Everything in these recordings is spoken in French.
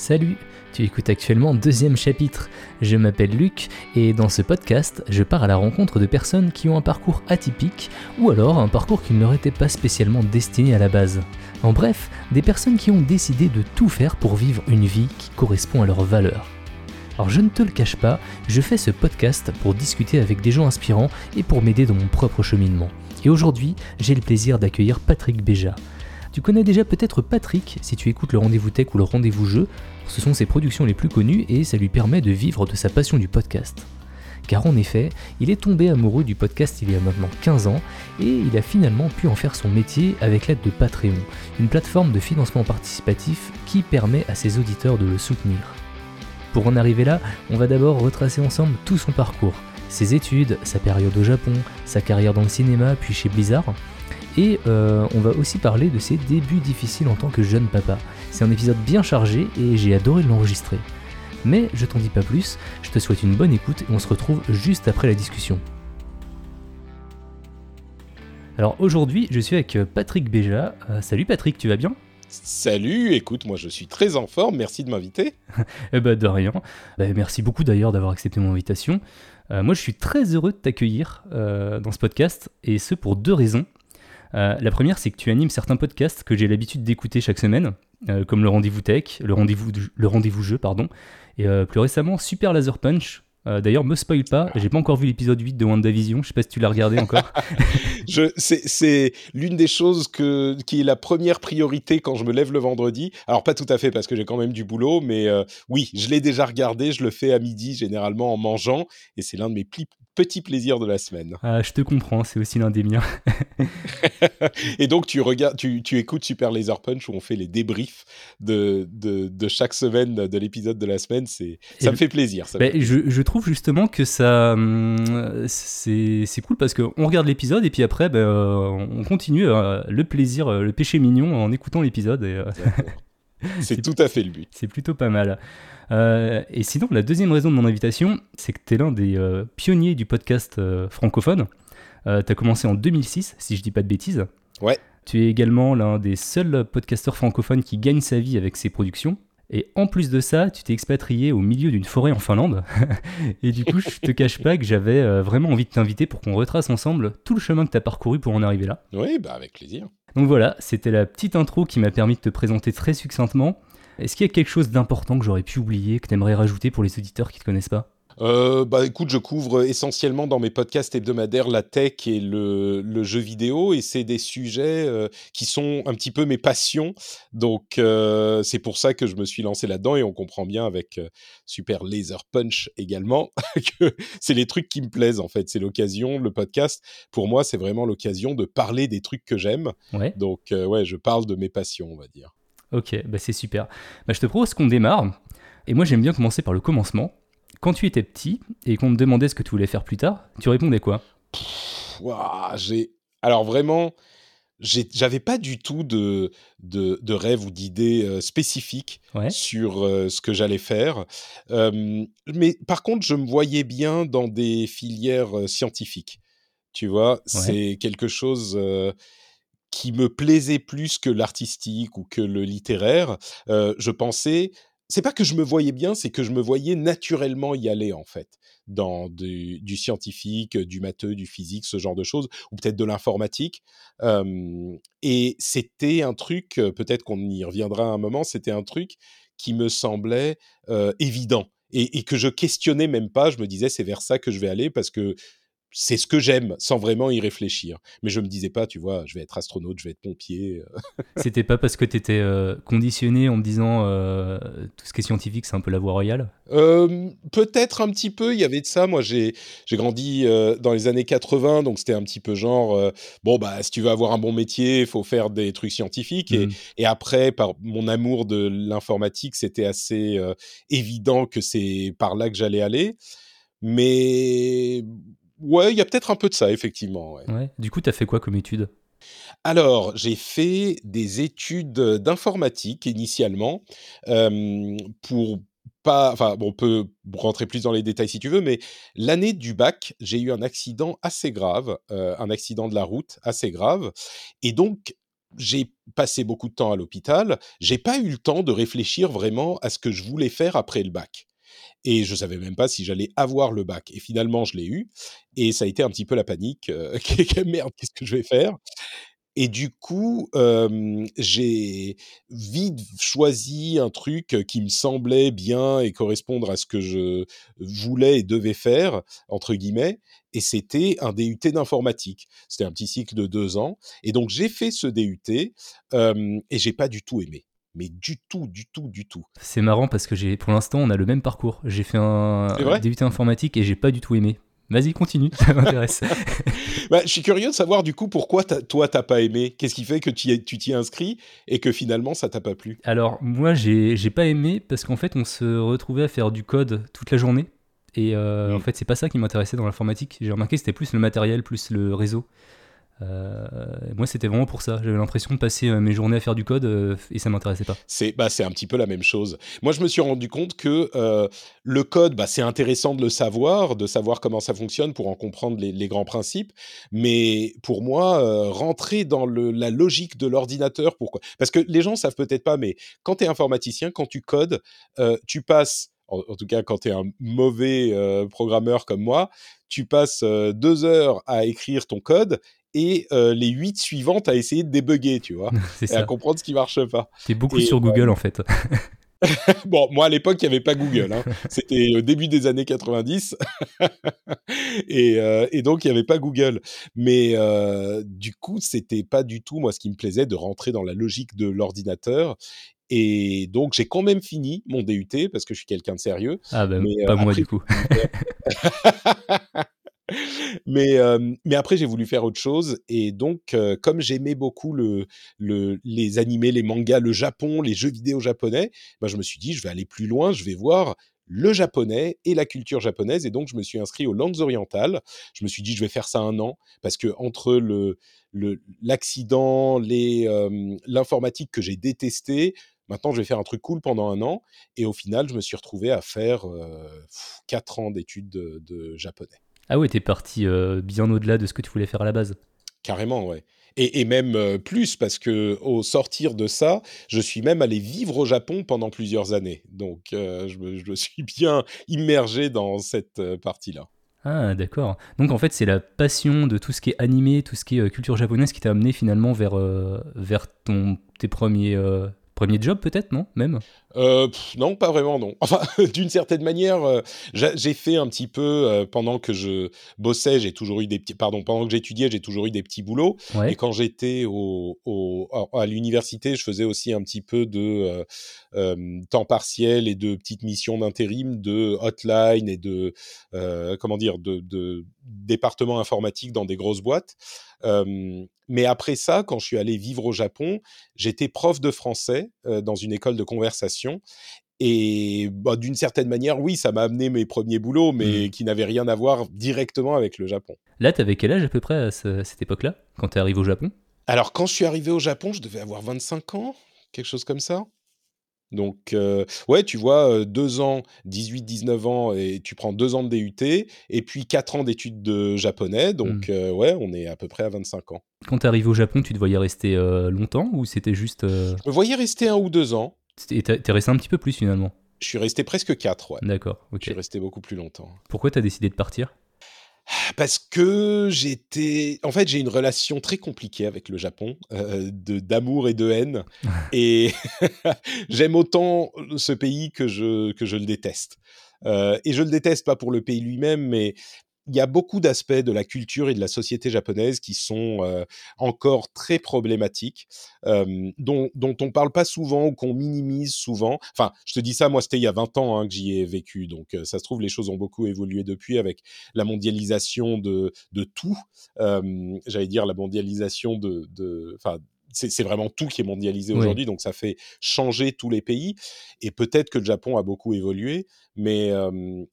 Salut, tu écoutes actuellement deuxième chapitre. Je m'appelle Luc et dans ce podcast, je pars à la rencontre de personnes qui ont un parcours atypique ou alors un parcours qui ne leur était pas spécialement destiné à la base. En bref, des personnes qui ont décidé de tout faire pour vivre une vie qui correspond à leurs valeurs. Alors je ne te le cache pas, je fais ce podcast pour discuter avec des gens inspirants et pour m'aider dans mon propre cheminement. Et aujourd'hui, j'ai le plaisir d'accueillir Patrick Béja. Tu connais déjà peut-être Patrick si tu écoutes le rendez-vous tech ou le rendez-vous jeu, ce sont ses productions les plus connues et ça lui permet de vivre de sa passion du podcast. Car en effet, il est tombé amoureux du podcast il y a maintenant 15 ans et il a finalement pu en faire son métier avec l'aide de Patreon, une plateforme de financement participatif qui permet à ses auditeurs de le soutenir. Pour en arriver là, on va d'abord retracer ensemble tout son parcours, ses études, sa période au Japon, sa carrière dans le cinéma puis chez Blizzard, et euh, on va aussi parler de ses débuts difficiles en tant que jeune papa. C'est un épisode bien chargé et j'ai adoré l'enregistrer. Mais je t'en dis pas plus, je te souhaite une bonne écoute et on se retrouve juste après la discussion. Alors aujourd'hui, je suis avec Patrick Béja. Euh, salut Patrick, tu vas bien? Salut, écoute, moi je suis très en forme, merci de m'inviter. eh ben de rien. Bah, merci beaucoup d'ailleurs d'avoir accepté mon invitation. Euh, moi je suis très heureux de t'accueillir dans ce podcast, et ce pour deux raisons. Euh, la première, c'est que tu animes certains podcasts que j'ai l'habitude d'écouter chaque semaine, euh, comme le rendez-vous tech, le rendez-vous, le rendez-vous jeu, pardon, et euh, plus récemment Super Laser Punch. D'ailleurs, me spoil pas, j'ai pas encore vu l'épisode 8 de WandaVision, je sais pas si tu l'as regardé encore. c'est, l'une des choses que, qui est la première priorité quand je me lève le vendredi. Alors, pas tout à fait parce que j'ai quand même du boulot, mais oui, je l'ai déjà regardé, je le fais à midi généralement en mangeant, et c'est l'un de mes pli- petit plaisir de la semaine. Ah, je te comprends, c'est aussi l'un des miens. et donc, tu, regardes, tu, tu, écoutes Super Laser Punch où on fait les débriefs de, de, de chaque semaine de l'épisode de la semaine. C'est, ça me fait plaisir. Ça bah, Je, je, trouve justement que ça, hum, c'est, cool parce qu'on regarde l'épisode et puis après, bah, on continue euh, le plaisir, euh, le péché mignon en écoutant l'épisode. Et, euh, c'est tout à fait le but. C'est plutôt pas mal. Euh, et sinon, la deuxième raison de mon invitation, c'est que tu es l'un des euh, pionniers du podcast euh, francophone. tu as commencé en 2006, si je dis pas de bêtises. Ouais. Tu es également l'un des seuls podcasteurs francophones qui gagne sa vie avec ses productions. Et en plus de ça, tu t'es expatrié au milieu d'une forêt en Finlande. et du coup, je te cache pas que j'avais vraiment envie de t'inviter pour qu'on retrace ensemble tout le chemin que tu as parcouru pour en arriver là. Oui, bah avec plaisir. Donc voilà, c'était la petite intro qui m'a permis de te présenter très succinctement. Est-ce qu'il y a quelque chose d'important que j'aurais pu oublier, que tu aimerais rajouter pour les auditeurs qui ne te connaissent pas? Euh, bah écoute, je couvre essentiellement dans mes podcasts hebdomadaires la tech et le, le jeu vidéo et c'est des sujets euh, qui sont un petit peu mes passions. Donc euh, c'est pour ça que je me suis lancé là-dedans et on comprend bien avec Super Laser Punch également que c'est les trucs qui me plaisent en fait. C'est l'occasion, le podcast pour moi c'est vraiment l'occasion de parler des trucs que j'aime. Ouais. Donc ouais, je parle de mes passions on va dire. Ok, bah c'est super. Bah, je te propose qu'on démarre. Et moi j'aime bien commencer par le commencement. Quand tu étais petit et qu'on te demandait ce que tu voulais faire plus tard, tu répondais quoi? Wow, j'ai... Alors vraiment, j'avais pas du tout de, de, de rêve ou d'idée euh, spécifique ouais. sur euh, ce que j'allais faire. Euh, mais par contre, je me voyais bien dans des filières euh, scientifiques. Tu vois, ouais. c'est quelque chose qui me plaisait plus que l'artistique ou que le littéraire. je pensais c'est pas que je me voyais bien, c'est que je me voyais naturellement y aller en fait, dans du, scientifique, du matheux, du physique, ce genre de choses, ou peut-être de l'informatique. Euh, et c'était un truc, peut-être qu'on y reviendra à un moment, c'était un truc qui me semblait euh, évident et, et, que je questionnais même pas. Je me disais c'est vers ça que je vais aller parce que c'est ce que j'aime sans vraiment y réfléchir. Mais je me disais pas, tu vois, je vais être astronaute, je vais être pompier. C'était pas parce que tu étais euh, conditionné en me disant euh, tout ce qui est scientifique, c'est un peu la voie royale? Euh, Peut-être un petit peu, il y avait de ça. Moi, j'ai grandi euh, dans les années 80, donc c'était un petit peu genre, euh, bon, bah, si tu veux avoir un bon métier, il faut faire des trucs scientifiques. Et, Mm. et après, par mon amour de l'informatique, c'était assez euh, évident que c'est par là que j'allais aller. Mais Ouais, il y a peut-être un peu de ça, effectivement. Ouais. Ouais. Du coup, tu as fait quoi comme études Alors, j'ai fait des études d'informatique initialement euh, pour pas. Enfin, bon, on peut rentrer plus dans les détails si tu veux, mais l'année du bac, j'ai eu un accident assez grave, euh, un accident de la route assez grave. Et donc, j'ai passé beaucoup de temps à l'hôpital. J'ai pas eu le temps de réfléchir vraiment à ce que je voulais faire après le bac. Et je savais même pas si j'allais avoir le bac. Et finalement, je l'ai eu. Et ça a été un petit peu la panique. merde, qu'est-ce que je vais faire? Et du coup, j'ai vite choisi un truc qui me semblait bien et correspondre à ce que je voulais et devais faire, entre guillemets, et c'était un DUT d'informatique. C'était un petit cycle de deux ans. Et donc, j'ai fait ce DUT euh, et j'ai pas du tout aimé mais du tout, du tout, du tout. C'est marrant parce que j'ai, pour l'instant, on a le même parcours. J'ai fait un, un DUT informatique et j'ai pas du tout aimé. Vas-y, continue, ça m'intéresse. bah, je suis curieux de savoir du coup pourquoi toi t'as pas aimé? Qu'est-ce qui fait que tu t'y inscris et que finalement ça t'a pas plu? Alors moi j'ai pas aimé parce qu'en fait on se retrouvait à faire du code toute la journée et euh, en fait c'est pas ça qui m'intéressait dans l'informatique. J'ai remarqué que c'était plus le matériel, plus le réseau. Euh, moi, c'était vraiment pour ça. J'avais l'impression de passer euh, mes journées à faire du code euh, et ça m'intéressait pas. C'est bah, un petit peu la même chose. Moi, je me suis rendu compte que le code, bah, c'est intéressant de le savoir, de savoir comment ça fonctionne pour en comprendre les, grands principes. Mais pour moi, rentrer dans le, la logique de l'ordinateur, pourquoi? Parce que les gens savent peut-être pas, mais quand tu es informaticien, quand tu codes, tu passes en, tout cas quand tu es un mauvais programmeur comme moi, tu passes deux heures à écrire ton code et euh, les huit suivantes à essayer de débugger, tu vois, et à comprendre ce qui marche pas. C'est beaucoup sur Google en fait. bon, moi à l'époque, il n'y avait pas Google. Hein. C'était au début des années 90. et, euh, et, donc, il n'y avait pas Google. Mais euh, du coup, c'était pas du tout, moi, ce qui me plaisait de rentrer dans la logique de l'ordinateur. Et donc, j'ai quand même fini mon DUT parce que je suis quelqu'un de sérieux. Ah, ben, pas moi, du coup. Mais, mais après, j'ai voulu faire autre chose. Et donc, comme j'aimais beaucoup le, le, les animés, les mangas, le Japon, les jeux vidéo japonais, bah, je me suis dit, je vais aller plus loin, je vais voir le japonais et la culture japonaise. Et donc, je me suis inscrit aux langues orientales. Je me suis dit, je vais faire ça un an, parce que entre le l'accident, l'informatique que j'ai détesté, maintenant je vais faire un truc cool pendant un an. Et au final, je me suis retrouvé à faire quatre ans d'études de japonais. Ah ouais, t'es parti euh, bien au-delà de ce que tu voulais faire à la base. Carrément, ouais. Et, même euh, plus, parce que au sortir de ça, je suis même allé vivre au Japon pendant plusieurs années. Donc, euh, je, me, suis bien immergé dans cette partie-là. Ah, d'accord. Donc, en fait, c'est la passion de tout ce qui est animé, tout ce qui est culture japonaise qui t'a amené finalement vers, vers ton, tes premiers Premier job peut-être, non? Même? Euh, Non, pas vraiment, non. Enfin, d'une certaine manière, euh, j'ai fait un petit peu euh, pendant que je bossais, j'ai toujours eu des petits, pardon, pendant que j'étudiais, j'ai toujours eu des petits boulots. Et quand j'étais au, à l'université, je faisais aussi un petit peu de temps partiel et de petites missions d'intérim, de hotline et de comment dire, de, de département informatique dans des grosses boîtes mais après ça, quand je suis allé vivre au Japon, j'étais prof de français dans une école de conversation. Et bah, d'une certaine manière, oui, ça m'a amené mes premiers boulots, mais mmh. qui n'avaient rien à voir directement avec le Japon. Là, tu avais quel âge à peu près à, cette époque-là, quand tu es arrivé au Japon? Alors, quand je suis arrivé au Japon, je devais avoir 25 ans, quelque chose comme ça. Donc, euh, ouais, tu vois, euh, deux ans, 18-19 ans, et tu prends deux ans de DUT, et puis quatre ans d'études de japonais. Donc, mmh. euh, ouais, on est à peu près à 25 ans. Quand tu arrivé au Japon, tu te voyais rester longtemps ou c'était juste. Je me voyais rester un ou deux ans. Et t'es resté un petit peu plus finalement Je suis resté presque quatre, ouais. D'accord, ok. Je suis resté beaucoup plus longtemps. Pourquoi t'as décidé de partir? Parce que j'étais, en fait, j'ai une relation très compliquée avec le Japon, euh, de d'amour et de haine, et j'aime autant ce pays que je que je le déteste. Euh, et je le déteste pas pour le pays lui-même, mais il y a beaucoup d'aspects de la culture et de la société japonaise qui sont euh, encore très problématiques, dont, dont on parle pas souvent ou qu'on minimise souvent. Enfin, je te dis ça, moi, c'était il y a 20 ans hein, que j'y ai vécu, donc ça se trouve, les choses ont beaucoup évolué depuis avec la mondialisation de, de tout. J'allais dire la mondialisation de... de c'est vraiment tout qui est mondialisé aujourd'hui, donc ça fait changer tous les pays. Et peut-être que le Japon a beaucoup évolué, mais,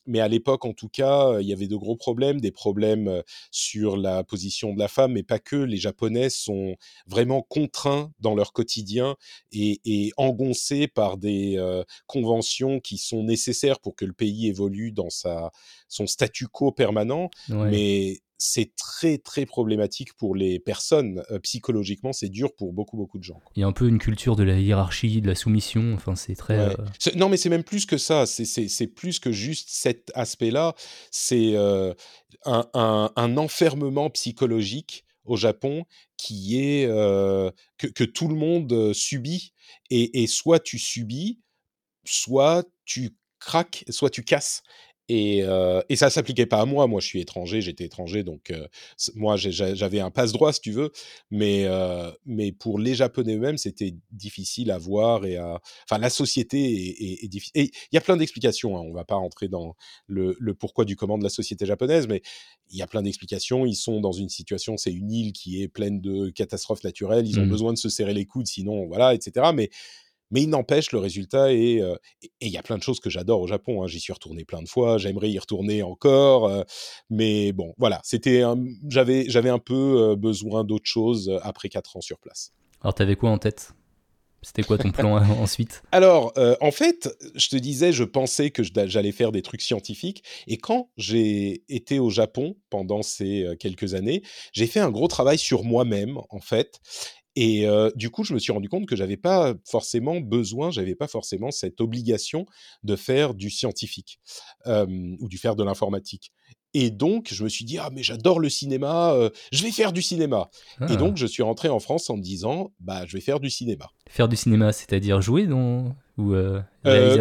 mais à l'époque, en tout cas, il y avait de gros problèmes, des problèmes sur la position de la femme, mais pas que. Les Japonais sont vraiment contraints dans leur quotidien et, et engoncés par des conventions qui sont nécessaires pour que le pays évolue dans sa, son statu quo permanent. Mais c'est très très problématique pour les personnes. psychologiquement, c'est dur pour beaucoup beaucoup de gens. Il y a un peu une culture de la hiérarchie, de la soumission. Enfin, c'est très. Non, mais c'est même plus que ça. C'est plus que juste cet aspect-là. C'est un, un, enfermement psychologique au Japon qui est que, que, tout le monde subit. Et, et soit tu subis, soit tu craques, soit tu casses. Et, euh, et ça s'appliquait pas à moi. Moi, je suis étranger, j'étais étranger, donc euh, moi, j'avais un passe-droit, si tu veux. Mais, euh, mais pour les Japonais eux-mêmes, c'était difficile à voir et à. Enfin, la société est, est, difficile. Et il y a plein d'explications. Hein. On va pas rentrer dans le, le, pourquoi du comment de la société japonaise, mais il y a plein d'explications. Ils sont dans une situation, c'est une île qui est pleine de catastrophes naturelles. Ils ont mmh. besoin de se serrer les coudes, sinon, voilà, etc. Mais mais il n'empêche, le résultat est. Euh, et il y a plein de choses que j'adore au Japon. Hein. J'y suis retourné plein de fois. J'aimerais y retourner encore. Euh, mais bon, voilà. C'était. J'avais, j'avais un peu besoin d'autre chose après quatre ans sur place. Alors, t'avais quoi en tête? C'était quoi ton plan ensuite? Alors, en fait, je te disais, je pensais que j'allais faire des trucs scientifiques. Et quand j'ai été au Japon pendant ces quelques années, j'ai fait un gros travail sur moi-même, en fait. Et du coup, je me suis rendu compte que j'avais pas forcément besoin, j'avais pas forcément cette obligation de faire du scientifique ou du faire de l'informatique. Et donc, je me suis dit, ah, mais j'adore le cinéma, je vais faire du cinéma. Et ah. donc, je suis rentré en France en me disant, bah, je vais faire du cinéma. Faire du cinéma, c'est-à-dire jouer dans... ou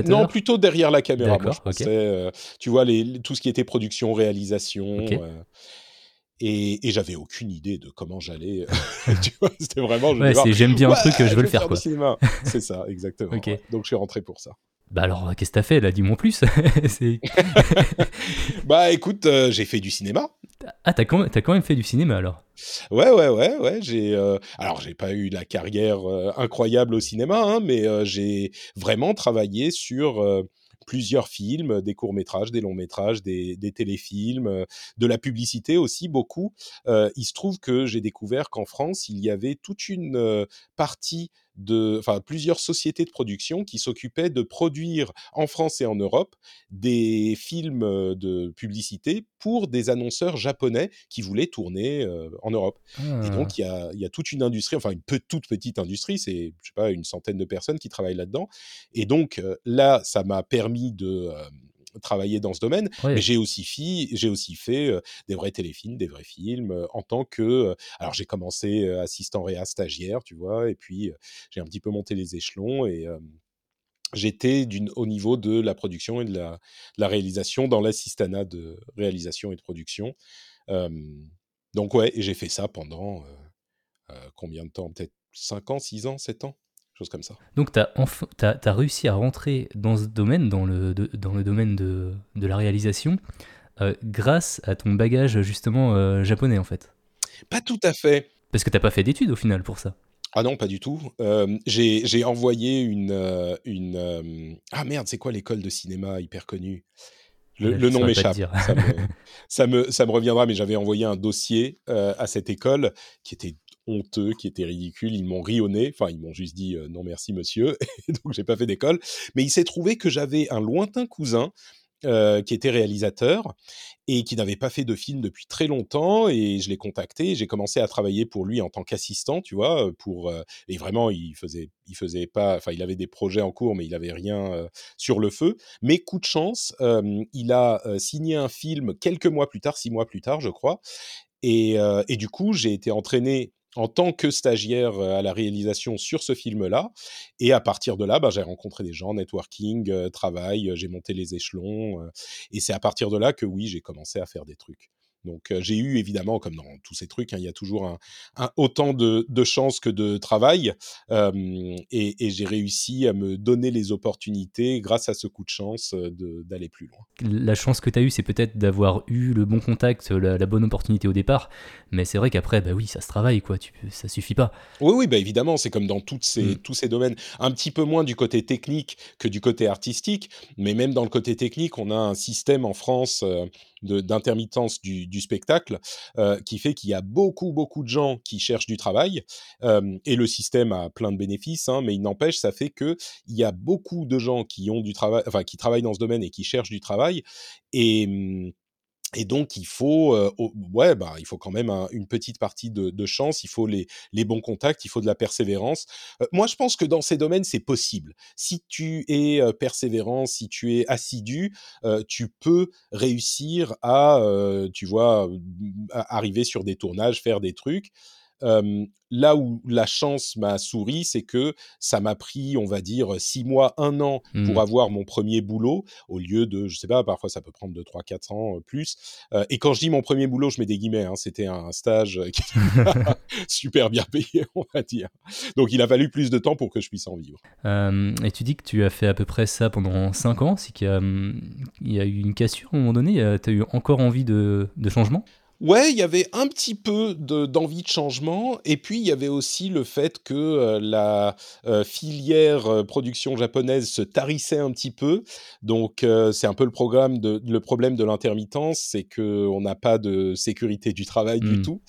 Non, plutôt derrière la caméra. Moi, je tu vois, les, tout ce qui était production, réalisation. Et, j'avais aucune idée de comment j'allais. tu vois, c'était vraiment. j'aime bien un truc, je veux le faire, quoi. C'est ça, exactement. Donc je suis rentré pour ça. Bah alors, qu'est-ce que t'as fait là? Dis-moi plus. bah écoute, euh, j'ai fait du cinéma. Ah, t'as quand, même, as quand même fait du cinéma alors? Ouais, ouais, ouais, ouais. J'ai, euh, alors, j'ai pas eu la carrière euh, incroyable au cinéma, hein, mais j'ai vraiment travaillé sur plusieurs films, des courts-métrages, des longs-métrages, des, téléfilms, euh, de la publicité aussi beaucoup. Euh, il se trouve que j'ai découvert qu'en France, il y avait toute une euh, partie de, enfin, plusieurs sociétés de production qui s'occupaient de produire en France et en Europe des films de publicité pour des annonceurs japonais qui voulaient tourner en Europe. Et donc, ah. il y a, toute une industrie, enfin, une toute petite industrie, c'est, je sais pas, une centaine de personnes qui travaillent là-dedans. Et donc, là, ça m'a permis de travailler dans ce domaine, mais j'ai aussi, fait des vrais téléfilms, des vrais films, en tant que... alors j'ai commencé assistant réa stagiaire, tu vois, et puis j'ai un petit peu monté les échelons et j'étais au niveau de la production et de la, la réalisation dans l'assistanat de réalisation et de production. donc ouais, j'ai fait ça pendant combien de temps? Peut-être 5 ans, 6 ans, 7 ans? Comme ça. Donc tu as, réussi à rentrer dans ce domaine, dans le, dans le domaine de, de la réalisation, euh, grâce à ton bagage justement euh, japonais en fait. Pas tout à fait. Parce que t'as pas fait d'études au final pour ça. Ah non, pas du tout. Euh, j'ai envoyé une... une Ah merde, c'est quoi l'école de cinéma hyper connue? Le, nom m'échappe. Ça me, ça, me, ça me reviendra, mais j'avais envoyé un dossier à cette école qui était honteux, qui était ridicule. Ils m'ont rionné. Enfin, ils m'ont juste dit non merci monsieur. donc j'ai pas fait d'école. Mais il s'est trouvé que j'avais un lointain cousin qui était réalisateur et qui n'avait pas fait de film depuis très longtemps et je l'ai contacté j'ai commencé à travailler pour lui en tant qu'assistant tu vois pour et vraiment il faisait il faisait pas enfin il avait des projets en cours mais il avait rien sur le feu mais coup de chance il a signé un film quelques mois plus tard six mois plus tard je crois et, et du coup j'ai été entraîné en tant que stagiaire à la réalisation sur ce film-là. Et à partir de là, bah, j'ai rencontré des gens, networking, travail, j'ai monté les échelons. et c'est à partir de là que oui, j'ai commencé à faire des trucs. Donc j'ai eu évidemment, comme dans tous ces trucs, hein, il y a toujours un, autant de, de chances que de travail, et, j'ai réussi à me donner les opportunités grâce à ce coup de chance d'aller plus loin. La chance que tu as eue, c'est peut-être d'avoir eu le bon contact, la, bonne opportunité au départ, mais c'est vrai qu'après, bah oui, ça se travaille, quoi, tu, ça suffit pas. Oui, oui, bah évidemment, c'est comme dans toutes ces, mmh. tous ces domaines, un petit peu moins du côté technique que du côté artistique, mais même dans le côté technique, on a un système en France d'intermittence du, du, spectacle, euh, qui fait qu'il y a beaucoup, beaucoup de gens qui cherchent du travail, euh, et le système a plein de bénéfices, hein, mais il n'empêche, ça fait qu'il y a beaucoup de gens qui ont du travail, enfin, qui travaillent dans ce domaine et qui cherchent du travail, et, et donc, il faut, euh, ouais, bah, il faut quand même une petite partie de, chance, il faut les, les, bons contacts, il faut de la persévérance. Moi, je pense que dans ces domaines, c'est possible. Si tu es persévérant, si tu es assidu, tu peux réussir à, tu vois, arriver sur des tournages, faire des trucs là où la chance m'a souri, c'est que ça m'a pris, on va dire, six mois, un an pour mmh. avoir mon premier boulot, au lieu de, je sais pas, parfois ça peut prendre deux, trois, quatre ans plus. et quand je dis mon premier boulot, je mets des guillemets, hein, c'était un stage qui super bien payé, on va dire. Donc il a fallu plus de temps pour que je puisse en vivre. et tu dis que tu as fait à peu près ça pendant cinq ans, c'est qu'il y, y, a eu une cassure à un moment donné, tu as eu encore envie de, de changement? Ouais, il y avait un petit peu d'envie de, changement, et puis il y avait aussi le fait que euh, la euh, filière euh, production japonaise se tarissait un petit peu. Donc c'est un peu le programme de le problème de l'intermittence, c'est que on n'a pas de sécurité du travail du mmh. tout.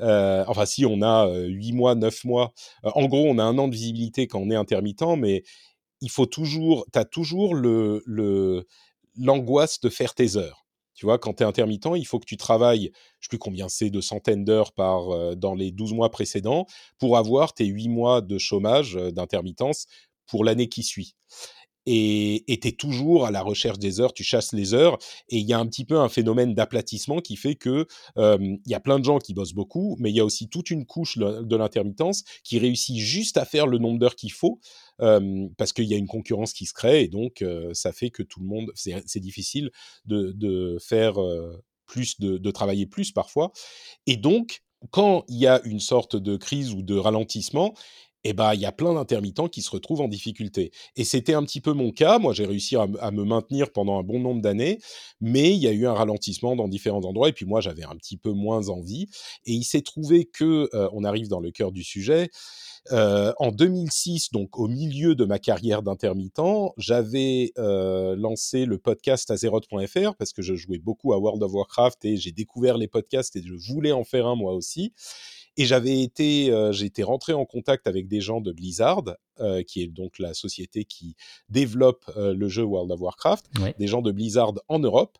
enfin, si on a 8 mois, 9 mois, en gros, on a un an de visibilité quand on est intermittent, mais il faut toujours, tu as toujours le l'angoisse de faire tes heures. Tu vois, quand tu es intermittent, il faut que tu travailles, je ne sais plus combien c'est, de centaines d'heures par dans les 12 mois précédents pour avoir tes 8 mois de chômage, d'intermittence pour l'année qui suit et tu es toujours à la recherche des heures, tu chasses les heures, et il y a un petit peu un phénomène d'aplatissement qui fait que il y a plein de gens qui bossent beaucoup, mais il y a aussi toute une couche de l'intermittence qui réussit juste à faire le nombre d'heures qu'il faut, parce qu'il y a une concurrence qui se crée, et donc ça fait que tout le monde, c'est difficile de, faire plus, de, de travailler plus parfois, et donc quand il y a une sorte de crise ou de ralentissement, eh ben, il y a plein d'intermittents qui se retrouvent en difficulté. Et c'était un petit peu mon cas. Moi, j'ai réussi à, me maintenir pendant un bon nombre d'années, mais il y a eu un ralentissement dans différents endroits. Et puis moi, j'avais un petit peu moins envie. Et il s'est trouvé que, euh, on arrive dans le cœur du sujet. Euh, en 2006, donc au milieu de ma carrière d'intermittent, j'avais euh, lancé le podcast Azeroth.fr parce que je jouais beaucoup à World of Warcraft et j'ai découvert les podcasts et je voulais en faire un moi aussi. Et j'avais été, euh, j'ai été rentré en contact avec des gens de Blizzard, euh, qui est donc la société qui développe euh, le jeu World of Warcraft, des gens de Blizzard en Europe.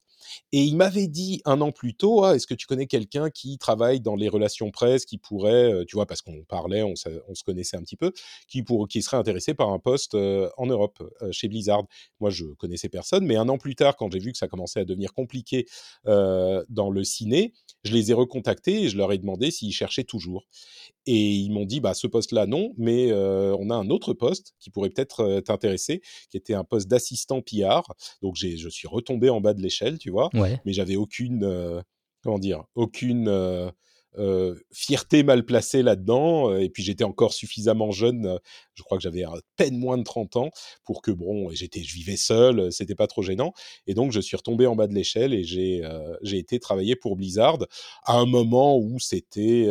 Et il m'avait dit un an plus tôt, ah, est-ce que tu connais quelqu'un qui travaille dans les relations presse, qui pourrait, euh, tu vois, parce qu'on parlait, on, se connaissait un petit peu, qui, pour, qui serait intéressé par un poste en Europe, chez Blizzard? Moi, je connaissais personne, mais un an plus tard, quand j'ai vu que ça commençait à devenir compliqué dans le ciné, je les ai recontactés et je leur ai demandé s'ils cherchaient toujours. Et ils m'ont dit, bah, ce poste-là, non, mais on a un autre poste qui pourrait peut-être t'intéresser, qui était un poste d'assistant PR. Donc, je suis retombé en bas de l'échelle, tu vois, mais j'avais aucune, comment dire, aucune fierté mal placée là-dedans. et puis, j'étais encore suffisamment jeune, je crois que j'avais à peine moins de 30 ans, pour que, bon, j'étais, je vivais seul, c'était pas trop gênant. Et donc, je suis retombé en bas de l'échelle et j'ai, j'ai été travailler pour Blizzard à un moment où c'était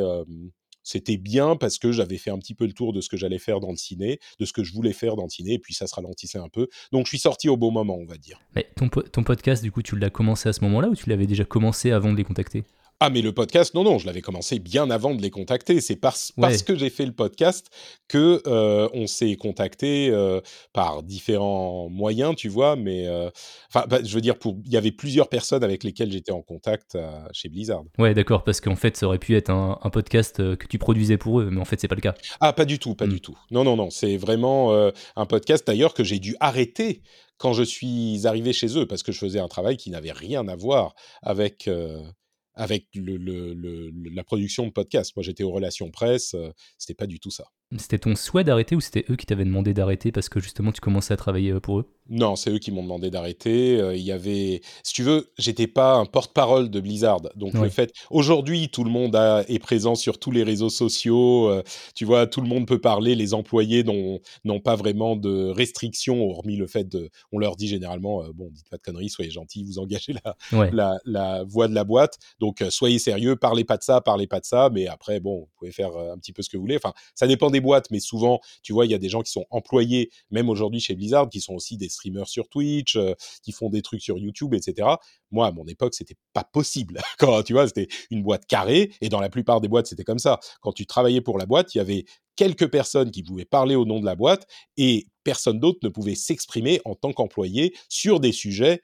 c'était bien parce que j'avais fait un petit peu le tour de ce que j'allais faire dans le ciné, de ce que je voulais faire dans le ciné, et puis ça se ralentissait un peu. Donc je suis sorti au bon moment, on va dire. Mais ton, ton podcast, du coup, tu l'as commencé à ce moment-là ou tu l'avais déjà commencé avant de les contacter? Ah, mais le podcast, non, non, je l'avais commencé bien avant de les contacter. C'est parce, parce que j'ai fait le podcast que euh, on s'est contacté euh, par différents moyens, tu vois. Mais euh, enfin, bah, je veux dire, pour il y avait plusieurs personnes avec lesquelles j'étais en contact chez Blizzard. Ouais, d'accord, parce qu'en fait, ça aurait pu être un, podcast que tu produisais pour eux, mais en fait, c'est pas le cas. Ah, pas du tout, pas hmm. du tout. Non, non, non, c'est vraiment un podcast d'ailleurs que j'ai dû arrêter quand je suis arrivé chez eux parce que je faisais un travail qui n'avait rien à voir avec avec le, la production de podcast. Moi, j'étais aux relations presse, euh, c'était pas du tout ça. C'était ton souhait d'arrêter ou c'était eux qui t'avaient demandé d'arrêter parce que justement tu commençais à travailler euh, pour eux? Non, c'est eux qui m'ont demandé d'arrêter. Euh, il y avait, si tu veux, j'étais pas un porte-parole de Blizzard. Donc le fait, aujourd'hui, tout le monde est présent sur tous les réseaux sociaux. Euh, tu vois, tout le monde peut parler. Les employés n'ont pas vraiment de restrictions, hormis le fait de, on leur dit généralement, bon, dites pas de conneries, soyez gentils, vous engagez la, la, la, voix de la boîte. Donc soyez sérieux, parlez pas de ça, parlez pas de ça. Mais après, bon, vous pouvez faire un petit peu ce que vous voulez. Enfin, ça dépend des boîtes, mais souvent, tu vois, il y a des gens qui sont employés, même aujourd'hui chez Blizzard, qui sont aussi des streamers sur Twitch, euh, qui font des trucs sur YouTube, etc. Moi, à mon époque, c'était pas possible. Tu vois, c'était une boîte carrée, et dans la plupart des boîtes, c'était comme ça. Quand tu travaillais pour la boîte, il y avait quelques personnes qui pouvaient parler au nom de la boîte, et personne d'autre ne pouvait s'exprimer en tant qu'employé sur des sujets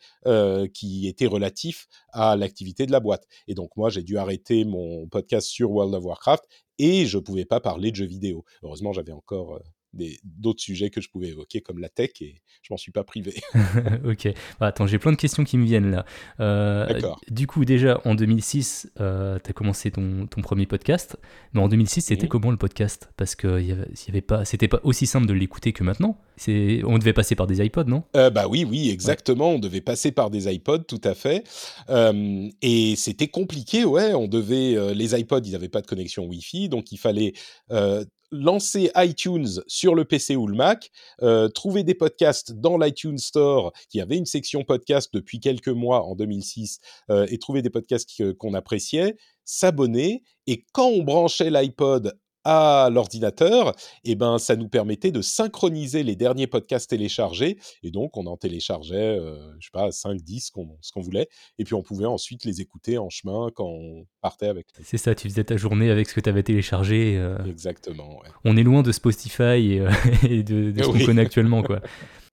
qui étaient relatifs à l'activité de la boîte. Et donc moi, j'ai dû arrêter mon podcast sur World of Warcraft et je pouvais pas parler de jeux vidéo. Heureusement, j'avais encore d'autres sujets que je pouvais évoquer comme la tech et je m'en suis pas privé. ok. Bah, attends, j'ai plein de questions qui me viennent là. Euh, du coup, déjà en 2006, euh, tu as commencé ton, ton, premier podcast, mais en 2006, c'était mmh. comment le podcast? Parce que y avait, y avait pas, c'était pas aussi simple de l'écouter que maintenant. On devait passer par des iPods, non? Euh, Bah oui, oui, exactement. On devait passer par des iPods, tout à fait. et c'était compliqué, ouais. On devait, les iPods, ils n'avaient pas de connexion Wi-Fi, donc il fallait lancer iTunes sur le PC ou le Mac, euh, trouver des podcasts dans l'iTunes Store, qui avait une section podcast depuis quelques mois en 2006, euh, et trouver des podcasts qu'on appréciait, s'abonner, et quand on branchait l'iPod à l'ordinateur, et eh ben, ça nous permettait de synchroniser les derniers podcasts téléchargés. Et donc, on en téléchargeait, euh, je sais pas, 5, 10, ce qu'on voulait. Et puis, on pouvait ensuite les écouter en chemin quand on partait avec. C'est ça, tu faisais ta journée avec ce que tu avais téléchargé. Euh. Exactement. On est loin de Spotify et, euh, de, ce qu'on connaît actuellement, quoi.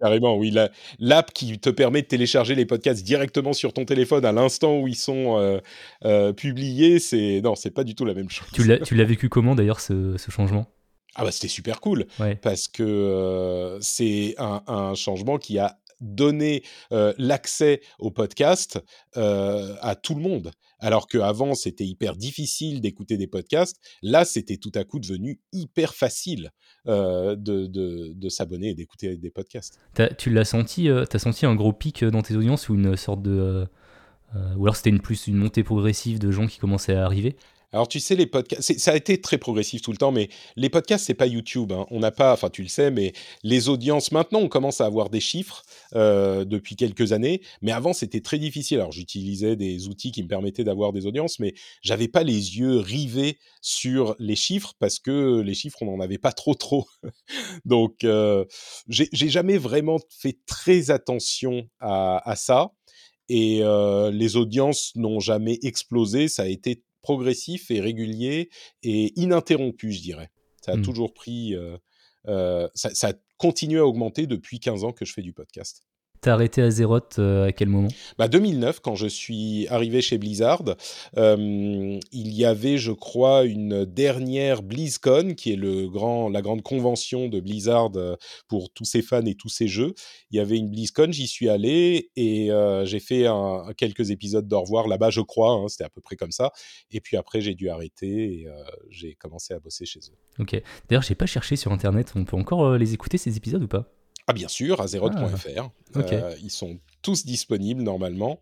Carrément, oui. L'app qui te permet de télécharger les podcasts directement sur ton téléphone à l'instant où ils sont euh, euh, publiés, c'est non, c'est pas du tout la même chose. Tu l'as vécu comment d'ailleurs ce, changement? Ah bah c'était super cool parce que euh, c'est un, changement qui a donné l'accès au podcast à tout le monde alors qu'avant c'était hyper difficile d'écouter des podcasts. Là, c'était tout à coup devenu hyper facile de, s'abonner et d'écouter des podcasts. tu l'as senti, euh, as senti un gros pic dans tes audiences ou une sorte de, euh, ou alors c'était plus une montée progressive de gens qui commençaient à arriver? Alors tu sais les podcasts, ça a été très progressif tout le temps, mais les podcasts c'est pas YouTube. Hein. On n'a pas, enfin tu le sais, mais les audiences maintenant on commence à avoir des chiffres euh, depuis quelques années, mais avant c'était très difficile. Alors j'utilisais des outils qui me permettaient d'avoir des audiences, mais j'avais pas les yeux rivés sur les chiffres parce que les chiffres on n'en avait pas trop trop. Donc euh, j'ai jamais vraiment fait très attention à, ça et euh, les audiences n'ont jamais explosé. Ça a été progressif et régulier et ininterrompu, je dirais. Ça a mmh. toujours pris. Euh, euh, ça, ça, a continué à augmenter depuis 15 ans que je fais du podcast. T'as arrêté Azeroth euh, à quel moment? Bah 2009, quand je suis arrivé chez Blizzard, euh, il y avait, je crois, une dernière BlizzCon, qui est le grand, la grande convention de Blizzard euh, pour tous ses fans et tous ses jeux. Il y avait une BlizzCon, j'y suis allé et j'ai fait un, quelques épisodes d'au revoir là-bas, je crois, hein, c'était à peu près comme ça. Et puis après, j'ai dû arrêter et j'ai commencé à bosser chez eux. Ok. D'ailleurs, j'ai pas cherché sur Internet, on peut encore les écouter ces épisodes ou pas? Ah bien sûr, azeroth.fr. Ah, euh, ils sont tous disponibles normalement.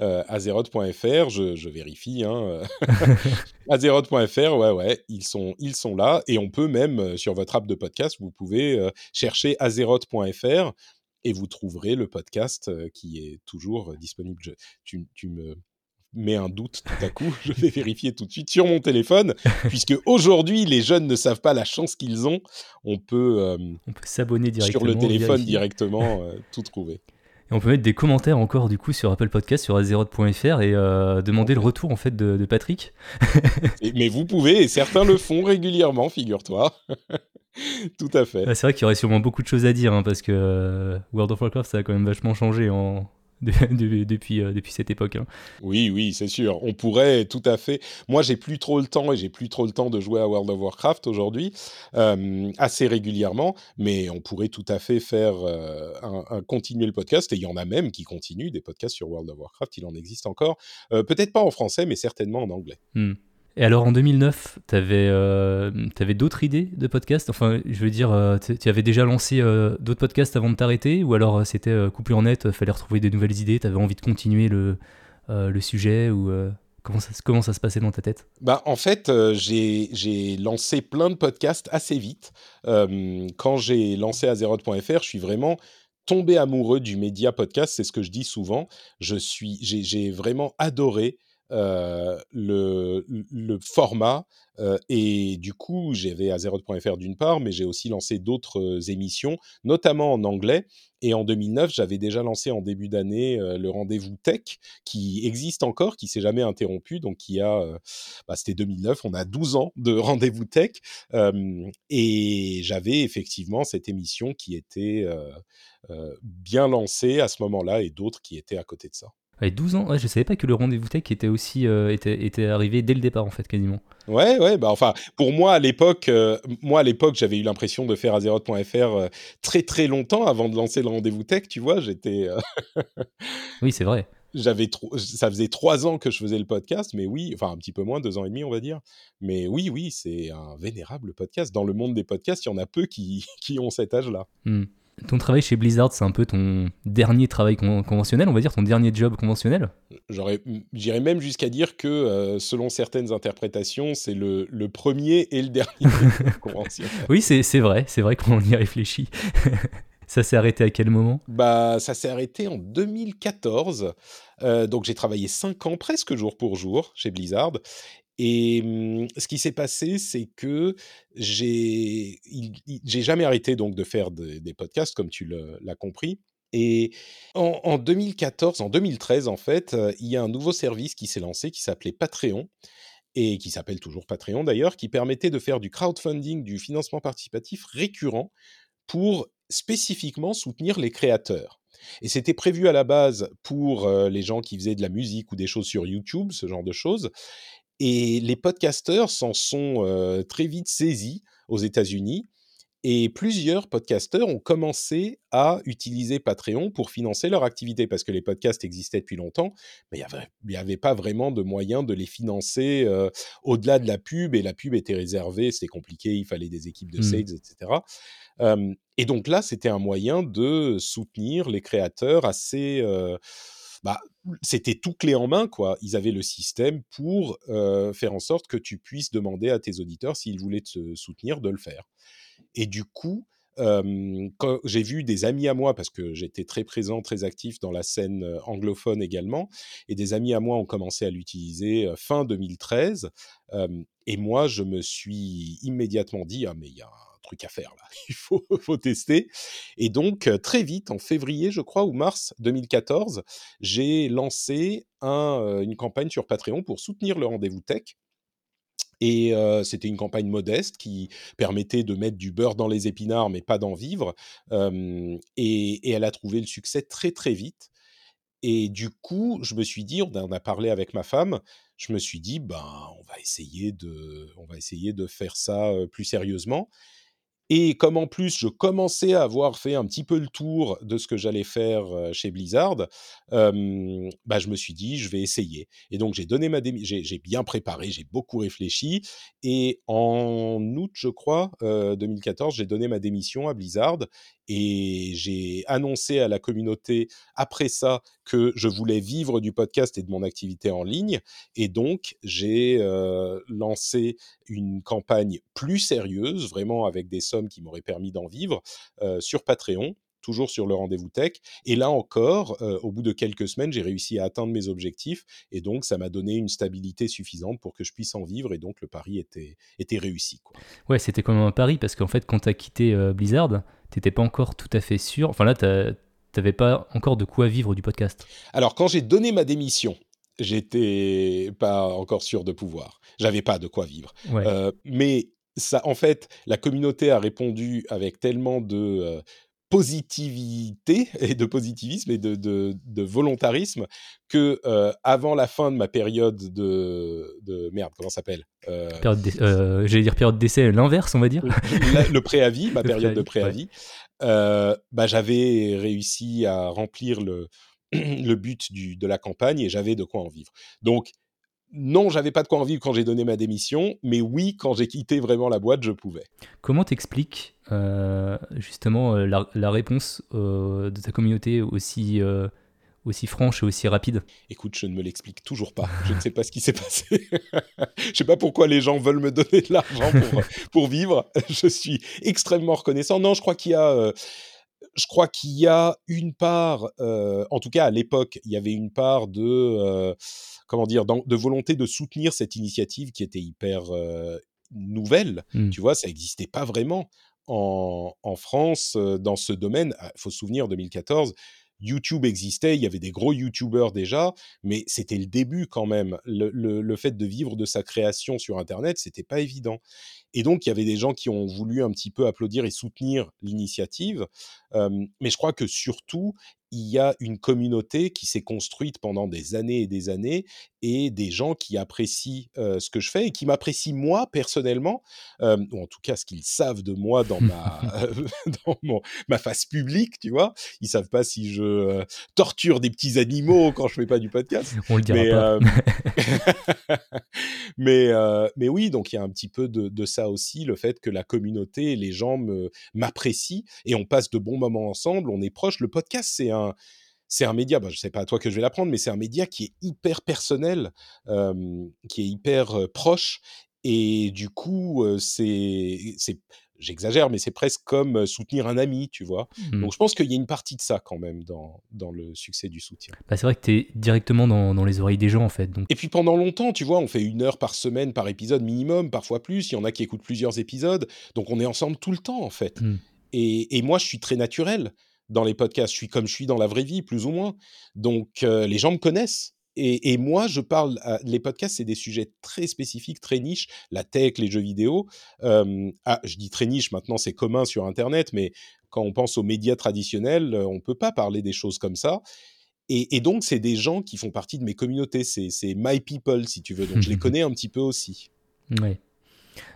Euh, azeroth.fr, je, vérifie. Hein. azeroth.fr, ouais, ouais, ils sont, ils sont là. Et on peut même, euh, sur votre app de podcast, vous pouvez euh, chercher azeroth.fr et vous trouverez le podcast qui est toujours disponible. tu, tu, me met un doute tout à coup, je vais vérifier tout de suite sur mon téléphone, puisque aujourd'hui les jeunes ne savent pas la chance qu'ils ont. On peut, euh, on peut s'abonner directement sur le téléphone directement, euh, tout trouver. Et on peut mettre des commentaires encore du coup sur Apple Podcast, sur azeroth.fr et euh, demander le retour en fait de, Patrick. mais vous pouvez, et certains le font régulièrement, figure-toi. Tout à fait. c'est vrai qu'il y aurait sûrement beaucoup de choses à dire, hein, parce que World of Warcraft, ça a quand même vachement changé en, depuis, euh, depuis cette époque. Hein. Oui, oui, c'est sûr. On pourrait tout à fait. Moi, j'ai plus trop le temps et j'ai plus trop le temps de jouer à World of Warcraft aujourd'hui, euh, assez régulièrement, mais on pourrait tout à fait faire euh, un, continuer le podcast et il y en a même qui continuent des podcasts sur World of Warcraft. Il en existe encore, peut-être pas en français, mais certainement en anglais. Hmm. Et alors en 2009, tu avais, euh, d'autres idées de podcasts Enfin, je veux dire, euh, tu avais déjà lancé euh, d'autres podcasts avant de t'arrêter? Ou alors c'était coupé en net, fallait retrouver des nouvelles idées, tu avais envie de continuer le, le sujet? Ou, comment, ça, comment ça se passait dans ta tête? Bah, En fait, j'ai lancé plein de podcasts assez vite. quand j'ai lancé Azeroth.fr, je suis vraiment tombé amoureux du média podcast, c'est ce que je dis souvent. J'ai vraiment adoré le, le, format. et du coup, j'avais Azeroth.fr d'une part, mais j'ai aussi lancé d'autres émissions, notamment en anglais. Et en 2009, j'avais déjà lancé en début d'année le rendez-vous tech, qui existe encore, qui s'est jamais interrompu. Donc, qui a, bah, c'était 2009, on a 12 ans de rendez-vous tech. et j'avais effectivement cette émission qui était bien lancée à ce moment-là et d'autres qui étaient à côté de ça. Ouais, 12 ans, ouais, je savais pas que le rendez-vous tech était aussi était, était, arrivé dès le départ en fait quasiment. Ouais, ouais, bah enfin pour moi à l'époque, moi à l'époque j'avais eu l'impression de faire Azeroth.fr très très longtemps avant de lancer le rendez-vous tech, tu vois, j'étais. oui, c'est vrai j'avais ça faisait trois ans que je faisais le podcast, mais oui, enfin un petit peu moins, deux ans et demi, on va dire. Mais oui, oui, c'est un vénérable podcast. Dans le monde des podcasts, il y en a peu qui, qui ont cet âge-là. Mmh. Ton travail chez Blizzard, c'est un peu ton dernier travail conventionnel, on va dire, ton dernier job conventionnel? J'irais même jusqu'à dire que, euh, selon certaines interprétations, c'est le, le, premier et le dernier conventionnel. Oui, c'est vrai, c'est vrai qu'on y réfléchit. Ça s'est arrêté à quel moment? Bah, ça s'est arrêté en 2014. Euh, donc j'ai travaillé 5 ans presque jour pour jour chez Blizzard. Et mmh, ce qui s'est passé, c'est que j'ai j'ai jamais arrêté donc de faire des podcasts, comme tu l'as compris. Et en, en, 2014, en 2013 en fait, il y a un nouveau service qui s'est lancé qui s'appelait Patreon et qui s'appelle toujours Patreon d'ailleurs, qui permettait de faire du crowdfunding, du financement participatif récurrent pour spécifiquement soutenir les créateurs. Et c'était prévu à la base pour les gens qui faisaient de la musique ou des choses sur YouTube, ce genre de choses. Et les podcasteurs s'en sont euh, très vite saisis aux États-Unis. Et plusieurs podcasteurs ont commencé à utiliser Patreon pour financer leur activité, parce que les podcasts existaient depuis longtemps, mais il n'y avait, pas vraiment de moyen de les financer euh, au-delà de la pub, et la pub était réservée, c'était compliqué, il fallait des équipes de mmh. sales, etc et donc là, c'était un moyen de soutenir les créateurs assez... bah, c'était tout clé en main, quoi. Ils avaient le système pour faire en sorte que tu puisses demander à tes auditeurs s'ils voulaient te soutenir de le faire. Et du coup, j'ai vu des amis à moi, parce que j'étais très présent, très actif dans la scène anglophone également, et des amis à moi ont commencé à l'utiliser fin 2013, et moi, je me suis immédiatement dit, ah mais il y a truc à faire là, il faut, tester. Et donc euh, très vite, en février je crois, ou mars 2014, j'ai lancé un, euh, une campagne sur Patreon pour soutenir le rendez-vous tech. Et euh, c'était une campagne modeste qui permettait de mettre du beurre dans les épinards, mais pas d'en vivre. et, et, elle a trouvé le succès très très vite. Et du coup, je me suis dit, on en a parlé avec ma femme, je me suis dit, ben, on va essayer de, on va essayer de faire ça plus sérieusement. Et comme en plus je commençais à avoir fait un petit peu le tour de ce que j'allais faire chez Blizzard, bah, je me suis dit je vais essayer. Et donc j'ai donné ma j'ai bien préparé, j'ai beaucoup réfléchi. Et en août, je crois, 2014, j'ai donné ma démission à Blizzard et j'ai annoncé à la communauté après ça que je voulais vivre du podcast et de mon activité en ligne. Et donc, j'ai euh, lancé une campagne plus sérieuse, vraiment avec des sommes qui m'auraient permis d'en vivre, euh, sur Patreon toujours sur le rendez-vous tech. Et là encore, euh, au bout de quelques semaines, j'ai réussi à atteindre mes objectifs. Et donc, ça m'a donné une stabilité suffisante pour que je puisse en vivre. Et donc, le pari était, était réussi. Quoi. Ouais, c'était comme un pari parce qu'en fait, quand tu as quitté Blizzard, t'étais pas encore tout à fait sûr. Enfin là, t'avais pas encore de quoi vivre du podcast. Alors quand j'ai donné ma démission, j'étais pas encore sûr de pouvoir. J'avais pas de quoi vivre. Euh, mais ça, en fait, la communauté a répondu avec tellement de euh, positivité et de positivisme et de, de, volontarisme que euh, avant la fin de ma période de, de merde comment s'appelle euh, euh, j'allais dire période d'essai l'inverse on va dire le, préavis ma période de préavis bah, j'avais réussi à remplir le le but du, de la campagne et j'avais de quoi en vivre donc non, j'avais pas de quoi en vivre quand j'ai donné ma démission, mais oui, quand j'ai quitté vraiment la boîte, je pouvais. Comment t'expliques euh, justement euh, la, réponse euh, de ta communauté aussi, aussi franche et aussi rapide Écoute, je ne me l'explique toujours pas. Je ne sais pas ce qui s'est passé. je sais pas pourquoi les gens veulent me donner de l'argent pour, pour vivre. Je suis extrêmement reconnaissant. Non, je crois qu'il y a je crois qu'il y a une part, en tout cas à l'époque, il y avait une part de comment dire, de volonté de soutenir cette initiative qui était hyper nouvelle. Mmh. Tu vois, ça n'existait pas vraiment en, en France dans ce domaine. Il ah, faut se souvenir, 2014, YouTube existait, il y avait des gros YouTubers déjà, mais c'était le début quand même. Le, le, fait de vivre de sa création sur Internet, c'était pas évident. Et donc, il y avait des gens qui ont voulu un petit peu applaudir et soutenir l'initiative. mais je crois que surtout, il y a une communauté qui s'est construite pendant des années et des années et des gens qui apprécient ce que je fais et qui m'apprécient moi personnellement, ou en tout cas ce qu'ils savent de moi dans ma, dans mon, ma face publique, tu vois. Ils savent pas si je torture des petits animaux quand je fais pas du podcast. On le dira mais, pas. mais, mais oui, donc il y a un petit peu de, de, ça aussi, le fait que la communauté, les gens m'apprécient et on passe de bons moments ensemble, on est proches. Le podcast, c'est un c'est un média, bah, je ne sais pas à toi que je vais l'apprendre, mais c'est un média qui est hyper personnel, qui est hyper proche. Et du coup, c'est, j'exagère, mais c'est presque comme soutenir un ami, tu vois? Mmh. Donc je pense qu'il y a une partie de ça quand même dans, dans le succès du soutien. Bah, c'est vrai que tu es directement dans, dans, les oreilles des gens, en fait. Donc... Et puis pendant longtemps, tu vois, on fait une heure par semaine par épisode minimum, parfois plus. Il y en a qui écoutent plusieurs épisodes. Donc on est ensemble tout le temps, en fait. Mmh. Et, et, moi, je suis très naturel dans les podcasts. Je suis comme je suis dans la vraie vie, plus ou moins. Donc, euh, les gens me connaissent. Et, moi, je parle. les podcasts, c'est des sujets très spécifiques, très niches. La tech, les jeux vidéo. ah, je dis très niche. Maintenant, c'est commun sur Internet, mais quand on pense aux médias traditionnels, euh, on peut pas parler des choses comme ça. Et, donc, c'est des gens qui font partie de mes communautés. C'est my people, si tu veux. Donc, je les connais un petit peu aussi. Ouais.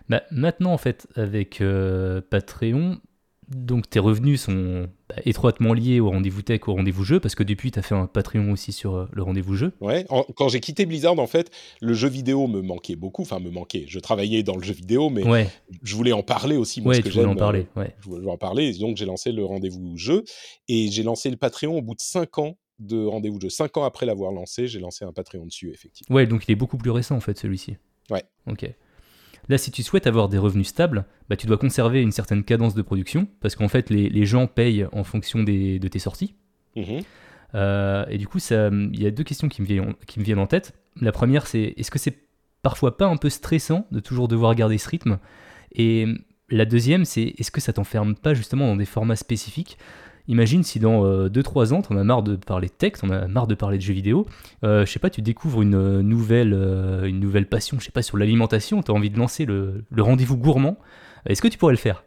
Bah, maintenant, en fait, avec euh, Patreon, donc tes revenus sont bah, étroitement liés au rendez-vous tech, au rendez-vous jeu, parce que depuis tu as fait un Patreon aussi sur euh, le rendez-vous jeu. Ouais, quand j'ai quitté Blizzard, en fait, le jeu vidéo me manquait beaucoup, enfin me manquait. Je travaillais dans le jeu vidéo, mais je voulais en parler aussi. Moi, ouais, tu voulais en parler. Euh, ouais. Je voulais en parler, donc j'ai lancé le rendez-vous jeu et j'ai lancé le Patreon au bout de 5 ans de rendez-vous jeu. 5 ans après l'avoir lancé, j'ai lancé un Patreon dessus, effectivement. Ouais, donc il est beaucoup plus récent en fait celui-ci. Ouais. Ok. Là, si tu souhaites avoir des revenus stables, bah, tu dois conserver une certaine cadence de production, parce qu'en fait, les, gens payent en fonction des, de tes sorties. Mmh euh, et du coup, il y a deux questions qui me, viennent, qui me viennent en tête. La première, c'est est-ce que c'est parfois pas un peu stressant de toujours devoir garder ce rythme? Et la deuxième, c'est est-ce que ça t'enferme pas justement dans des formats spécifiques? Imagine si dans 2-3 euh, ans, t'en as marre de parler de texte, t'en as marre de parler de jeux vidéo, euh, je sais pas, tu découvres une euh, nouvelle, une nouvelle passion, je sais pas, sur l'alimentation, t'as envie de lancer le rendez-vous gourmand. Est-ce que tu pourrais le faire?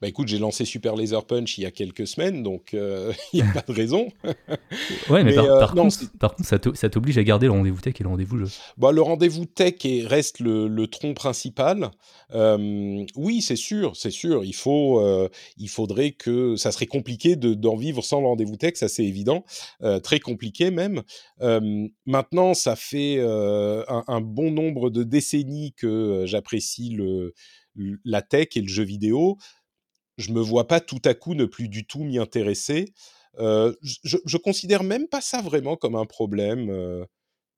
Bah écoute, j'ai lancé Super Laser Punch il y a quelques semaines, donc euh, il n'y a pas de raison. ouais, mais, euh, par, contre, par, contre, ça t'oblige à garder le rendez-vous tech et le rendez-vous jeu. Bah, le rendez-vous tech reste le, tronc principal. Euh, oui, c'est sûr, c'est sûr. Il, faut, il faudrait que. Ça serait compliqué d'en vivre sans le rendez-vous tech, ça c'est évident. très compliqué même. maintenant, ça fait un, un, bon nombre de décennies que j'apprécie le la tech et le jeu vidéo je me vois pas tout à coup ne plus du tout m'y intéresser. Euh, je, je, considère même pas ça vraiment comme un problème euh,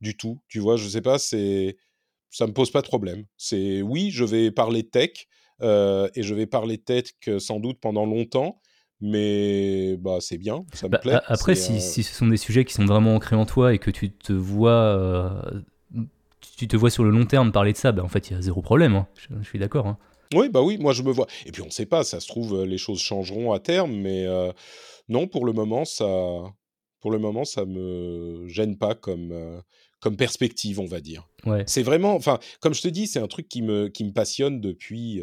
du tout. Tu vois, je sais pas, c'est ça me pose pas de problème. C'est oui, je vais parler tech euh, et je vais parler tech sans doute pendant longtemps, mais bah c'est bien, ça me bah, plaît. Après, si, si, ce sont des sujets qui sont vraiment ancrés en toi et que tu te vois, tu te vois sur le long terme parler de ça, bah, en fait, il y a zéro problème. Hein. Je, suis d'accord. Hein. Oui, bah oui, moi je me vois. Et puis on ne sait pas, ça se trouve, les choses changeront à terme, mais non, pour le moment, ça, pour le moment, ça me gêne pas comme, comme perspective, on va dire. Ouais. C'est vraiment, enfin, comme je te dis, c'est un truc qui me, qui me passionne depuis,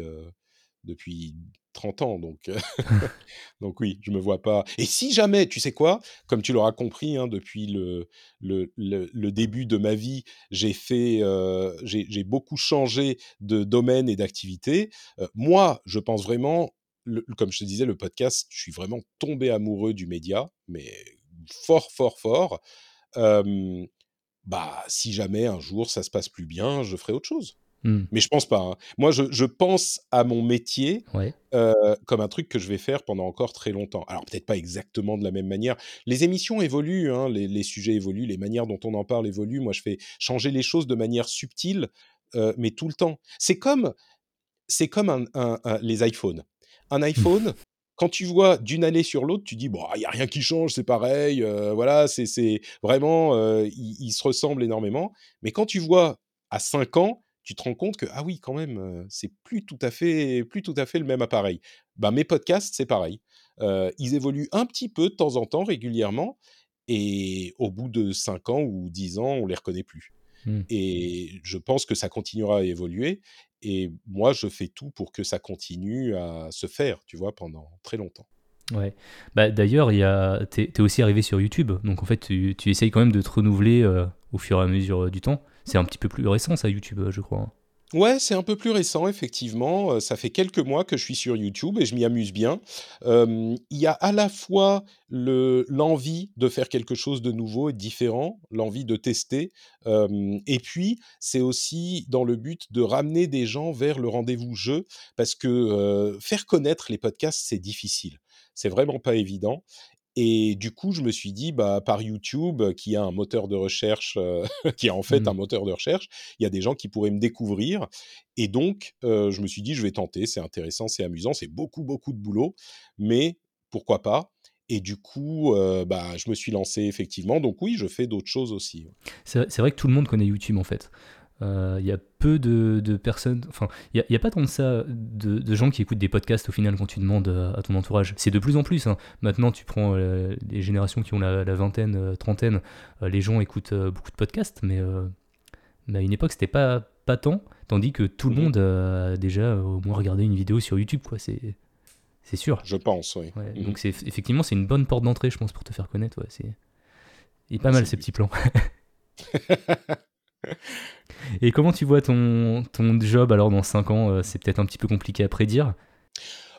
depuis 30 ans, donc, euh, donc oui, je me vois pas. Et si jamais, tu sais quoi, comme tu l'auras compris, hein, depuis le, le, le, début de ma vie, j'ai fait, euh, j'ai beaucoup changé de domaine et d'activité. Euh, moi, je pense vraiment, comme je te disais, le podcast, je suis vraiment tombé amoureux du média, mais fort, fort, fort. bah, si jamais un jour ça se passe plus bien, je ferai autre chose. Mmh. Mais je pense pas. Hein. Moi, je, je, pense à mon métier euh, comme un truc que je vais faire pendant encore très longtemps. Alors, peut-être pas exactement de la même manière. Les émissions évoluent, hein, les, les, sujets évoluent, les manières dont on en parle évoluent. Moi, je fais changer les choses de manière subtile, euh, mais tout le temps. C'est comme, c'est comme un, un, les iPhones. Un mmh. iPhone, quand tu vois d'une année sur l'autre, tu dis bon, il y a rien qui change, c'est pareil, voilà, c'est vraiment, ils, se ressemblent énormément. Mais quand tu vois à 5 ans, tu te rends compte que ah oui, quand même, c'est plus tout à fait, plus tout à fait le même appareil. Bah mes podcasts, c'est pareil. ils évoluent un petit peu de temps en temps, régulièrement, et au bout de 5 ans ou 10 ans, on les reconnaît plus. Mmh. Et je pense que ça continuera à évoluer. Et moi, je fais tout pour que ça continue à se faire, tu vois, pendant très longtemps. Ouais. Bah, D'ailleurs, tu es, aussi arrivé sur YouTube. Donc, en fait, tu, tu essayes quand même de te renouveler au fur et à mesure du temps. C'est un petit peu plus récent, ça, YouTube, je crois. Hein. Ouais, c'est un peu plus récent, effectivement. Euh, ça fait quelques mois que je suis sur YouTube et je m'y amuse bien. Il y a à la fois l'envie de faire quelque chose de nouveau et différent, l'envie de tester. et puis, c'est aussi dans le but de ramener des gens vers le rendez-vous jeu, parce que faire connaître les podcasts, c'est difficile. C'est vraiment pas évident. Et du coup, je me suis dit, bah, par YouTube, qui a un moteur de recherche, euh, qui est en fait un mmh. moteur de recherche, il y a des gens qui pourraient me découvrir. Et donc, euh, je me suis dit, je vais tenter, c'est intéressant, c'est amusant, c'est beaucoup, beaucoup de boulot, mais pourquoi pas et du coup, euh, bah, je me suis lancé effectivement. Donc oui, je fais d'autres choses aussi. C'est vrai que tout le monde connaît YouTube en fait. Il euh, y a peu de, personnes, enfin, il n'y a, pas tant de ça, de, gens qui écoutent des podcasts au final quand tu demandes à, ton entourage. C'est de plus en plus. Hein. Maintenant, tu prends euh, les générations qui ont la, vingtaine, euh, trentaine, les gens écoutent beaucoup de podcasts, mais, à une époque, c'était pas, pas tant, tandis que tout le mmh. monde a déjà au moins regardé une vidéo sur YouTube, quoi. C'est. C'est sûr. Je pense, oui. Mmh. Donc c'est effectivement c'est une bonne porte d'entrée, je pense, pour te faire connaître. Ouais. C'est il pas mal ces petits plans. Et comment tu vois ton, ton job alors dans 5 ans euh, C'est peut-être un petit peu compliqué à prédire.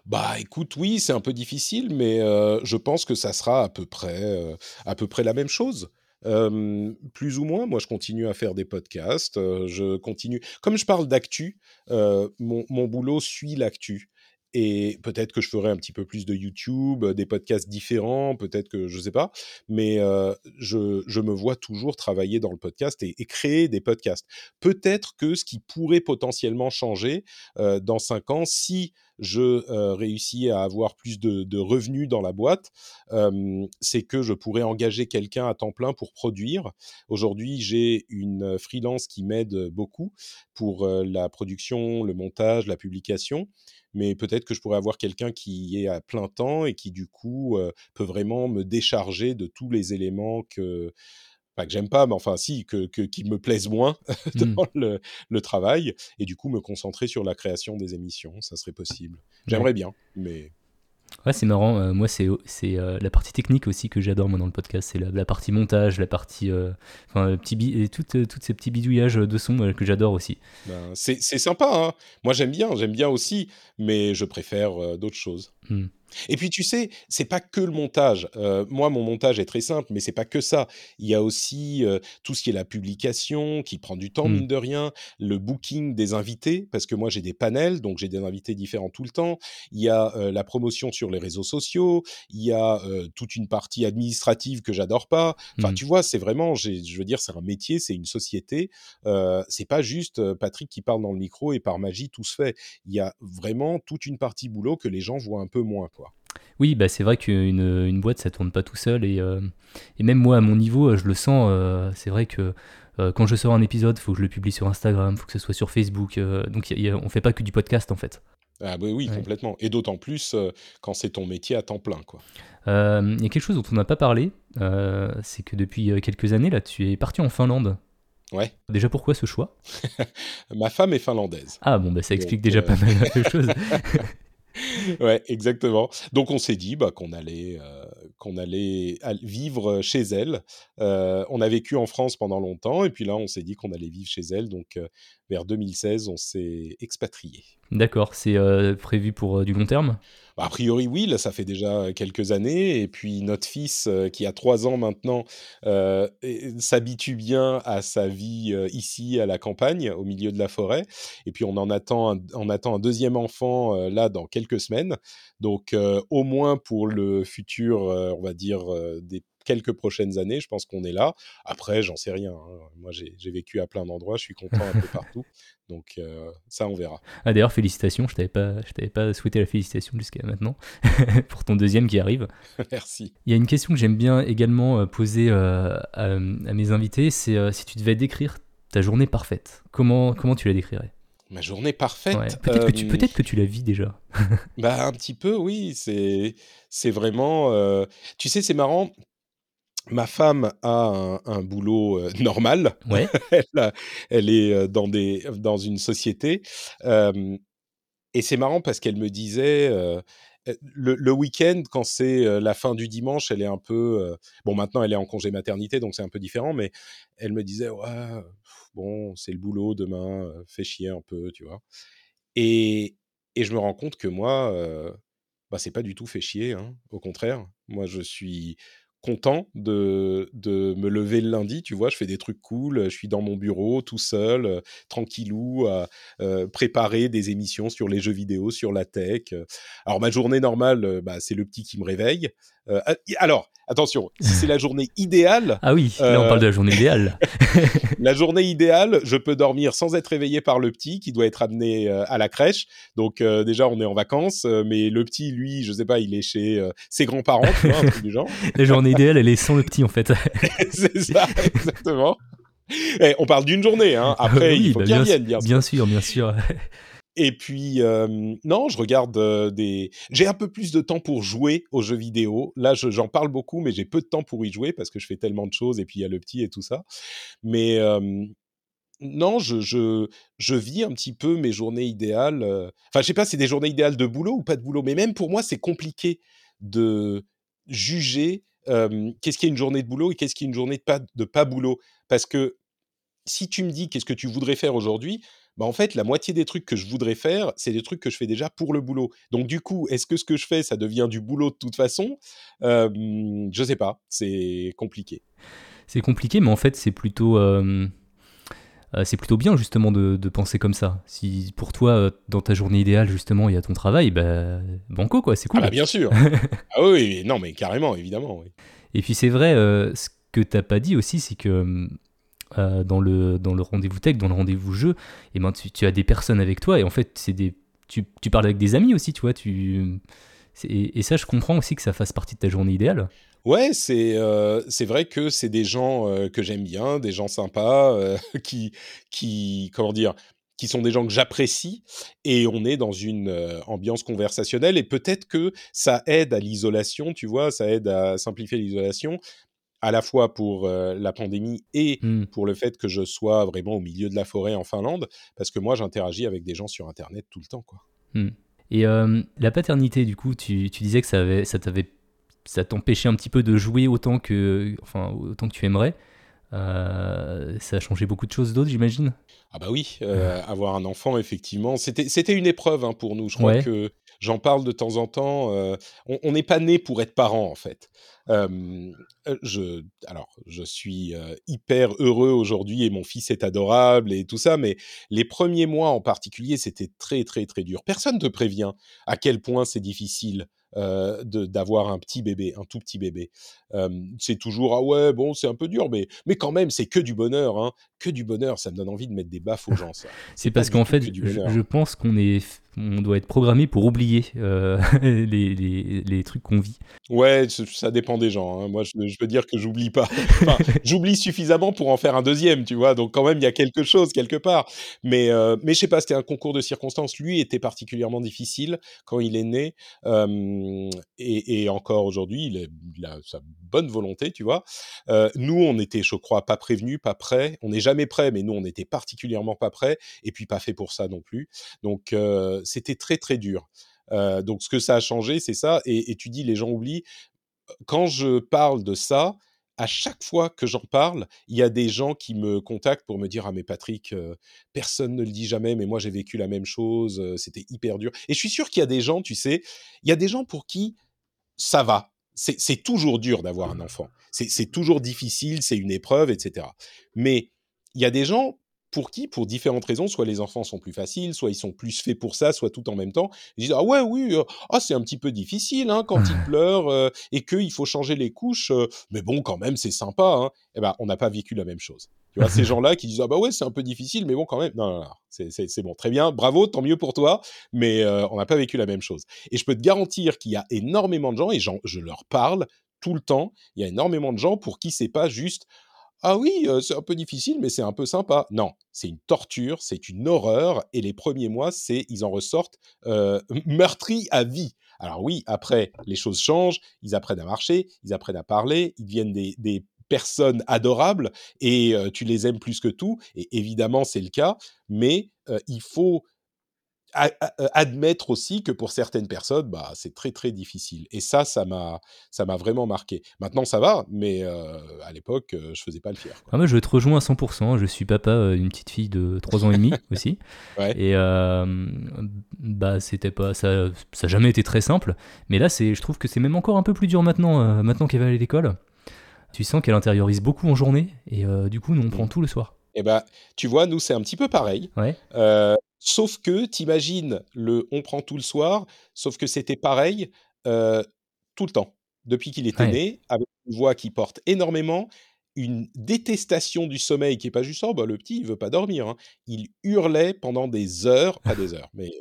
Bah écoute, oui, c'est un peu difficile, mais euh, je pense que ça sera à peu près, euh, à peu près la même chose. plus ou moins, moi je continue à faire des podcasts, je continue. Comme je parle d'actu, mon, mon, boulot suit l'actu et peut-être que je ferai un petit peu plus de YouTube, des podcasts différents, peut-être que je ne sais pas, mais je, je, me vois toujours travailler dans le podcast et, créer des podcasts. Peut-être que ce qui pourrait potentiellement changer dans cinq ans, si je réussis à avoir plus de, revenus dans la boîte, c'est que je pourrais engager quelqu'un à temps plein pour produire. Aujourd'hui, j'ai une freelance qui m'aide beaucoup pour la production, le montage, la publication mais peut-être que je pourrais avoir quelqu'un qui est à plein temps et qui du coup peut vraiment me décharger de tous les éléments que pas que j'aime pas, mais enfin si, que, qui me plaisent moins mmh. dans le, le, travail, et du coup me concentrer sur la création des émissions, ça serait possible. J'aimerais bien, mais Ouais, c'est marrant. Euh, moi, c'est euh, la partie technique aussi que j'adore moi dans le podcast. C'est la, partie montage, la partie, euh, enfin, petit et toutes, toutes ces petits bidouillages de son que j'adore aussi. Ben, c'est sympa. Hein moi, j'aime bien, j'aime bien aussi, mais je préfère d'autres choses. Mmh. Et puis tu sais, c'est pas que le montage. Euh, moi, mon montage est très simple, mais c'est pas que ça. Il y a aussi euh, tout ce qui est la publication, qui prend du temps mmh. mine de rien, le booking des invités, parce que moi j'ai des panels, donc j'ai des invités différents tout le temps. Il y a euh, la promotion sur les réseaux sociaux. Il y a toute une partie administrative que j'adore pas. Enfin, mmh. tu vois, c'est vraiment, je veux dire, c'est un métier, c'est une société. c'est pas juste Patrick qui parle dans le micro et par magie tout se fait. Il y a vraiment toute une partie boulot que les gens voient un peu moins. Oui, bah c'est vrai qu'une une boîte, ça tourne pas tout seul. Et, euh, et même moi, à mon niveau, je le sens. Euh, c'est vrai que euh, quand je sors un épisode, il faut que je le publie sur Instagram, il faut que ce soit sur Facebook. donc y on fait pas que du podcast, en fait. Ah bah oui, complètement. Et d'autant plus quand c'est ton métier à temps plein. Il y a quelque chose dont on n'a pas parlé, c'est que depuis quelques années, là, tu es parti en Finlande. Ouais. Déjà, pourquoi ce choix? Ma femme est finlandaise. Ah bon, bah, ça explique déjà pas mal de choses. ouais, exactement. Donc on s'est dit bah, qu'on allait, euh, allait vivre chez elle. On a vécu en France pendant longtemps et puis là on s'est dit qu'on allait vivre chez elle. Donc vers 2016 on s'est expatrié. D'accord, c'est prévu pour du long terme? A priori, oui, ça fait déjà quelques années. Et puis, notre fils, qui a trois ans maintenant, s'habitue bien à sa vie ici, à la campagne, au milieu de la forêt. Et puis, on en attend un, on attend un deuxième enfant, là, dans quelques semaines. Donc, au moins pour le futur, on va dire, des quelques prochaines années. Je pense qu'on est là. Après, j'en sais rien. Hein. Moi, j'ai vécu à plein d'endroits. Je suis content un peu partout. Donc, euh, ça, on verra. Ah, D'ailleurs, félicitations. Je t'avais pas, je t'avais pas souhaité la félicitation jusqu'à maintenant pour ton deuxième qui arrive. Merci. Il y a une question que j'aime bien également poser à, à, mes invités. C'est si tu devais décrire ta journée parfaite, comment, comment tu la décrirais? Ma journée parfaite. Peut-être que tu peut que tu la vis déjà. bah un petit peu, oui. C'est c'est vraiment. Euh, tu sais, c'est marrant. Ma femme a un, boulot euh, normal. Ouais. elle, elle, est euh, dans des dans une société. et c'est marrant parce qu'elle me disait. Le, le week-end, quand c'est la fin du dimanche, elle est un peu. bon, maintenant, elle est en congé maternité, donc c'est un peu différent, mais elle me disait Ouais, bon, c'est le boulot demain, fais chier un peu, tu vois. Et, et je me rends compte que moi, bah, c'est pas du tout fait chier, hein, au contraire. Moi, je suis content de, de me lever le lundi, tu vois, je fais des trucs cool, je suis dans mon bureau tout seul, tranquillou, à préparer des émissions sur les jeux vidéo, sur la tech. Alors ma journée normale, bah, c'est le petit qui me réveille. Ah, alors, attention, si c'est la journée idéale. Ah oui, là on parle de la journée idéale. la journée idéale, je peux dormir sans être réveillé par le petit qui doit être amené à la crèche. Donc déjà, on est en vacances, mais le petit, lui, je sais pas, il est chez ses grands-parents, tu vois, un truc du genre. La journée idéale, elle est sans le petit en fait. c'est ça, exactement. Et eh, on parle d'une journée, hein. Après, il faut bah qu'il vienne, bien sûr. Bien sûr, bien sûr. Et puis, non, je regarde des. J'ai un peu plus de temps pour jouer aux jeux vidéo. Là, j'en parle beaucoup, mais j'ai peu de temps pour y jouer parce que je fais tellement de choses et puis il y a le petit et tout ça. Mais non, je, je, je, vis un petit peu mes journées idéales. Enfin, je sais pas, c'est des journées idéales de boulot ou pas de boulot, mais même pour moi, c'est compliqué de juger qu'est-ce qui est une journée de boulot et qu'est-ce qui est une journée de pas, de pas boulot. Parce que si tu me dis qu'est-ce que tu voudrais faire aujourd'hui, bah en fait, la moitié des trucs que je voudrais faire, c'est des trucs que je fais déjà pour le boulot. Donc du coup, est-ce que ce que je fais, ça devient du boulot de toute façon? Euh, Je sais pas, c'est compliqué. C'est compliqué, mais en fait, c'est plutôt, c'est plutôt bien justement de, penser comme ça. Si pour toi, dans ta journée idéale, justement, il y a ton travail, bah, banco, quoi, c'est cool. Ah bah bien sûr. ah oui, non, mais carrément, évidemment. Oui. Et puis c'est vrai, ce que t'as pas dit aussi, c'est que euh, dans le, dans le rendez-vous tech, dans le rendez-vous jeu, et ben tu, as des personnes avec toi et en fait c'est des tu, tu, parles avec des amis aussi, tu vois, tu et, ça je comprends aussi que ça fasse partie de ta journée idéale. Ouais, c'est euh, vrai que c'est des gens euh, que j'aime bien, des gens sympas qui qui comment dire qui sont des gens que j'apprécie et on est dans une ambiance conversationnelle et peut-être que ça aide à l'isolation, tu vois, ça aide à simplifier l'isolation à la fois pour la pandémie et mmh. pour le fait que je sois vraiment au milieu de la forêt en Finlande, parce que moi j'interagis avec des gens sur Internet tout le temps. Quoi. Mmh. Et la paternité, du coup, tu, tu disais que ça, avait, ça t'avait ça t'empêchait un petit peu de jouer autant que, enfin, autant que tu aimerais. ça a changé beaucoup de choses d'autres, j'imagine? Ah bah oui, avoir un enfant, effectivement, c'était c'était une épreuve hein, pour nous. Je crois que j'en parle de temps en temps. on n'est pas né pour être parent, en fait je, alors, je suis hyper heureux aujourd'hui et mon fils est adorable et tout ça, mais les premiers mois en particulier, c'était très, très, très dur. Personne ne te prévient à quel point c'est difficile euh, d'avoir un petit bébé, un tout petit bébé. c'est toujours ah ouais bon c'est un peu dur mais mais quand même c'est que du bonheur hein, que du bonheur ça me donne envie de mettre des baffes aux gens c'est parce qu'en fait je, pense qu'on est on doit être programmé pour oublier euh, les, trucs qu'on vit. Ouais, ça dépend des gens. Hein. Moi, je, je, veux dire que j'oublie pas. J'oublie suffisamment pour en faire un deuxième, tu vois. Donc, quand même, il y a quelque chose quelque part. Mais, euh, mais je sais pas, c'était un concours de circonstances. Lui était particulièrement difficile quand il est né. Et, et, encore aujourd'hui, il, il, a sa bonne volonté, tu vois. Euh, nous, on était, je crois, pas prévenus, pas prêts. On n'est jamais prêts, mais nous, on était particulièrement pas prêts. Et puis, pas fait pour ça non plus. Donc, euh, c'était très très dur. Donc ce que ça a changé, c'est ça. Et, tu dis, les gens oublient. Quand je parle de ça, à chaque fois que j'en parle, il y a des gens qui me contactent pour me dire ah mais Patrick, personne ne le dit jamais, mais moi j'ai vécu la même chose, c'était hyper dur. Et je suis sûr qu'il y a des gens, tu sais, il y a des gens pour qui ça va. C'est toujours dur d'avoir un enfant. C'est toujours difficile, c'est une épreuve, etc. Mais il y a des gens pour qui? Pour différentes raisons. Soit les enfants sont plus faciles, soit ils sont plus faits pour ça, soit tout en même temps. Ils disent ah ouais oui, euh, ah c'est un petit peu difficile hein, quand ils pleurent euh, et qu'il faut changer les couches. Euh, mais bon quand même c'est sympa. Hein. Eh ben on n'a pas vécu la même chose. Tu vois ces gens-là qui disent ah bah ouais c'est un peu difficile mais bon quand même non non, non c'est bon très bien bravo tant mieux pour toi mais on n'a pas vécu la même chose. Et je peux te garantir qu'il y a énormément de gens et je leur parle tout le temps. Il y a énormément de gens pour qui c'est pas juste ah oui, c'est un peu difficile, mais c'est un peu sympa. Non, c'est une torture, c'est une horreur, et les premiers mois, c'est ils en ressortent meurtris à vie. Alors oui, après, les choses changent, ils apprennent à marcher, ils apprennent à parler, ils deviennent des, personnes adorables, et tu les aimes plus que tout, et évidemment, c'est le cas, mais il faut admettre aussi que pour certaines personnes, bah, c'est très très difficile. Et ça, ça m'a, ça m'a vraiment marqué. Maintenant, ça va, mais euh, à l'époque, euh, je faisait pas le fier. Ah, moi, je te rejoins à 100%. Je suis papa d'une petite fille de 3 ans et demi aussi. Et bah, c'était pas, ça, ça n'a jamais été très simple. Mais là, c'est, je trouve que c'est même encore un peu plus dur maintenant, maintenant qu'elle va aller à l'école. Tu sens qu'elle intériorise beaucoup en journée, et du coup, nous, on prend mmh. tout le soir. Eh ben, tu vois, nous, c'est un petit peu pareil. Ouais. Sauf que, t'imagines, le on prend tout le soir, sauf que c'était pareil tout le temps. Depuis qu'il était né, avec une voix qui porte énormément, une détestation du sommeil qui est pas juste oh, bah, le petit il veut pas dormir hein». il hurlait pendant des heures pas des heures mais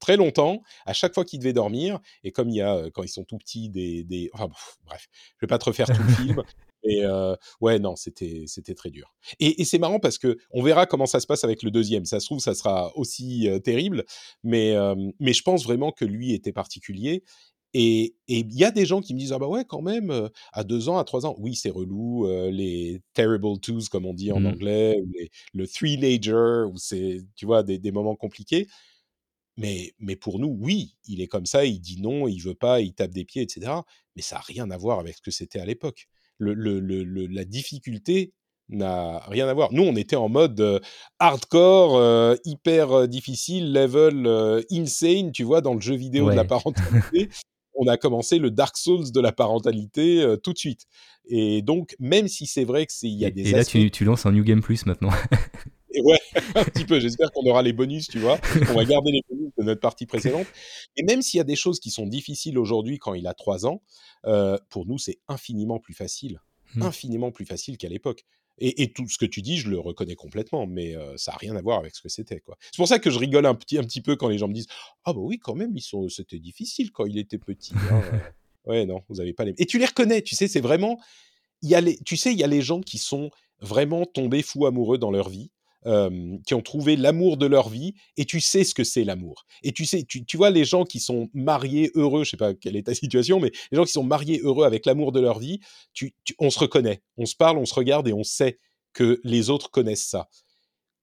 très longtemps à chaque fois qu'il devait dormir et comme il y a quand ils sont tout petits des, des... Enfin, bref je vais pas te refaire tout le film et ouais, non, c'était c'était très dur. Et, c'est marrant parce que on verra comment ça se passe avec le deuxième. Ça se trouve, ça sera aussi terrible, mais mais je pense vraiment que lui était particulier. Et il y a des gens qui me disent ah bah ouais quand même à deux ans, à trois ans, oui c'est relou les terrible twos comme on dit en mmh. anglais, ou les, le three-nager ou c'est tu vois des, des moments compliqués. Mais, mais pour nous, oui, il est comme ça, il dit non, il veut pas, il tape des pieds, etc. Mais ça n'a rien à voir avec ce que c'était à l'époque le, la difficulté n'a rien à voir. Nous, on était en mode euh, hardcore, euh, hyper euh, difficile, level insane, tu vois, dans le jeu vidéo de la parentalité. on a commencé le Dark Souls de la parentalité tout de suite. Et donc, même si c'est vrai que c'est il y a des et là, tu, tu, lances un New Game Plus maintenant. et ouais, un petit peu. J'espère qu'on aura les bonus, tu vois. On va garder les bonus de notre partie précédente. Et même s'il y a des choses qui sont difficiles aujourd'hui quand il a 3 ans, euh, pour nous, c'est infiniment plus facile. Mmh. Infiniment plus facile qu'à l'époque. Et, tout ce que tu dis, je le reconnais complètement, mais euh, ça n'a rien à voir avec ce que c'était. C'est pour ça que je rigole un petit, un petit peu quand les gens me disent Ah, bah oui, quand même, ils sont, c'était difficile quand il était petit. Hein, ouais, non, vous n'avez pas les. Et tu les reconnais, tu sais, c'est vraiment. Il y a les, tu sais, il y a les gens qui sont vraiment tombés fous amoureux dans leur vie qui ont trouvé l'amour de leur vie et tu sais ce que c'est l'amour. Et tu sais, tu, vois les gens qui sont mariés heureux, je sais pas quelle est ta situation, mais les gens qui sont mariés heureux avec l'amour de leur vie, tu, on se reconnaît, on se parle, on se regarde et on sait que les autres connaissent ça.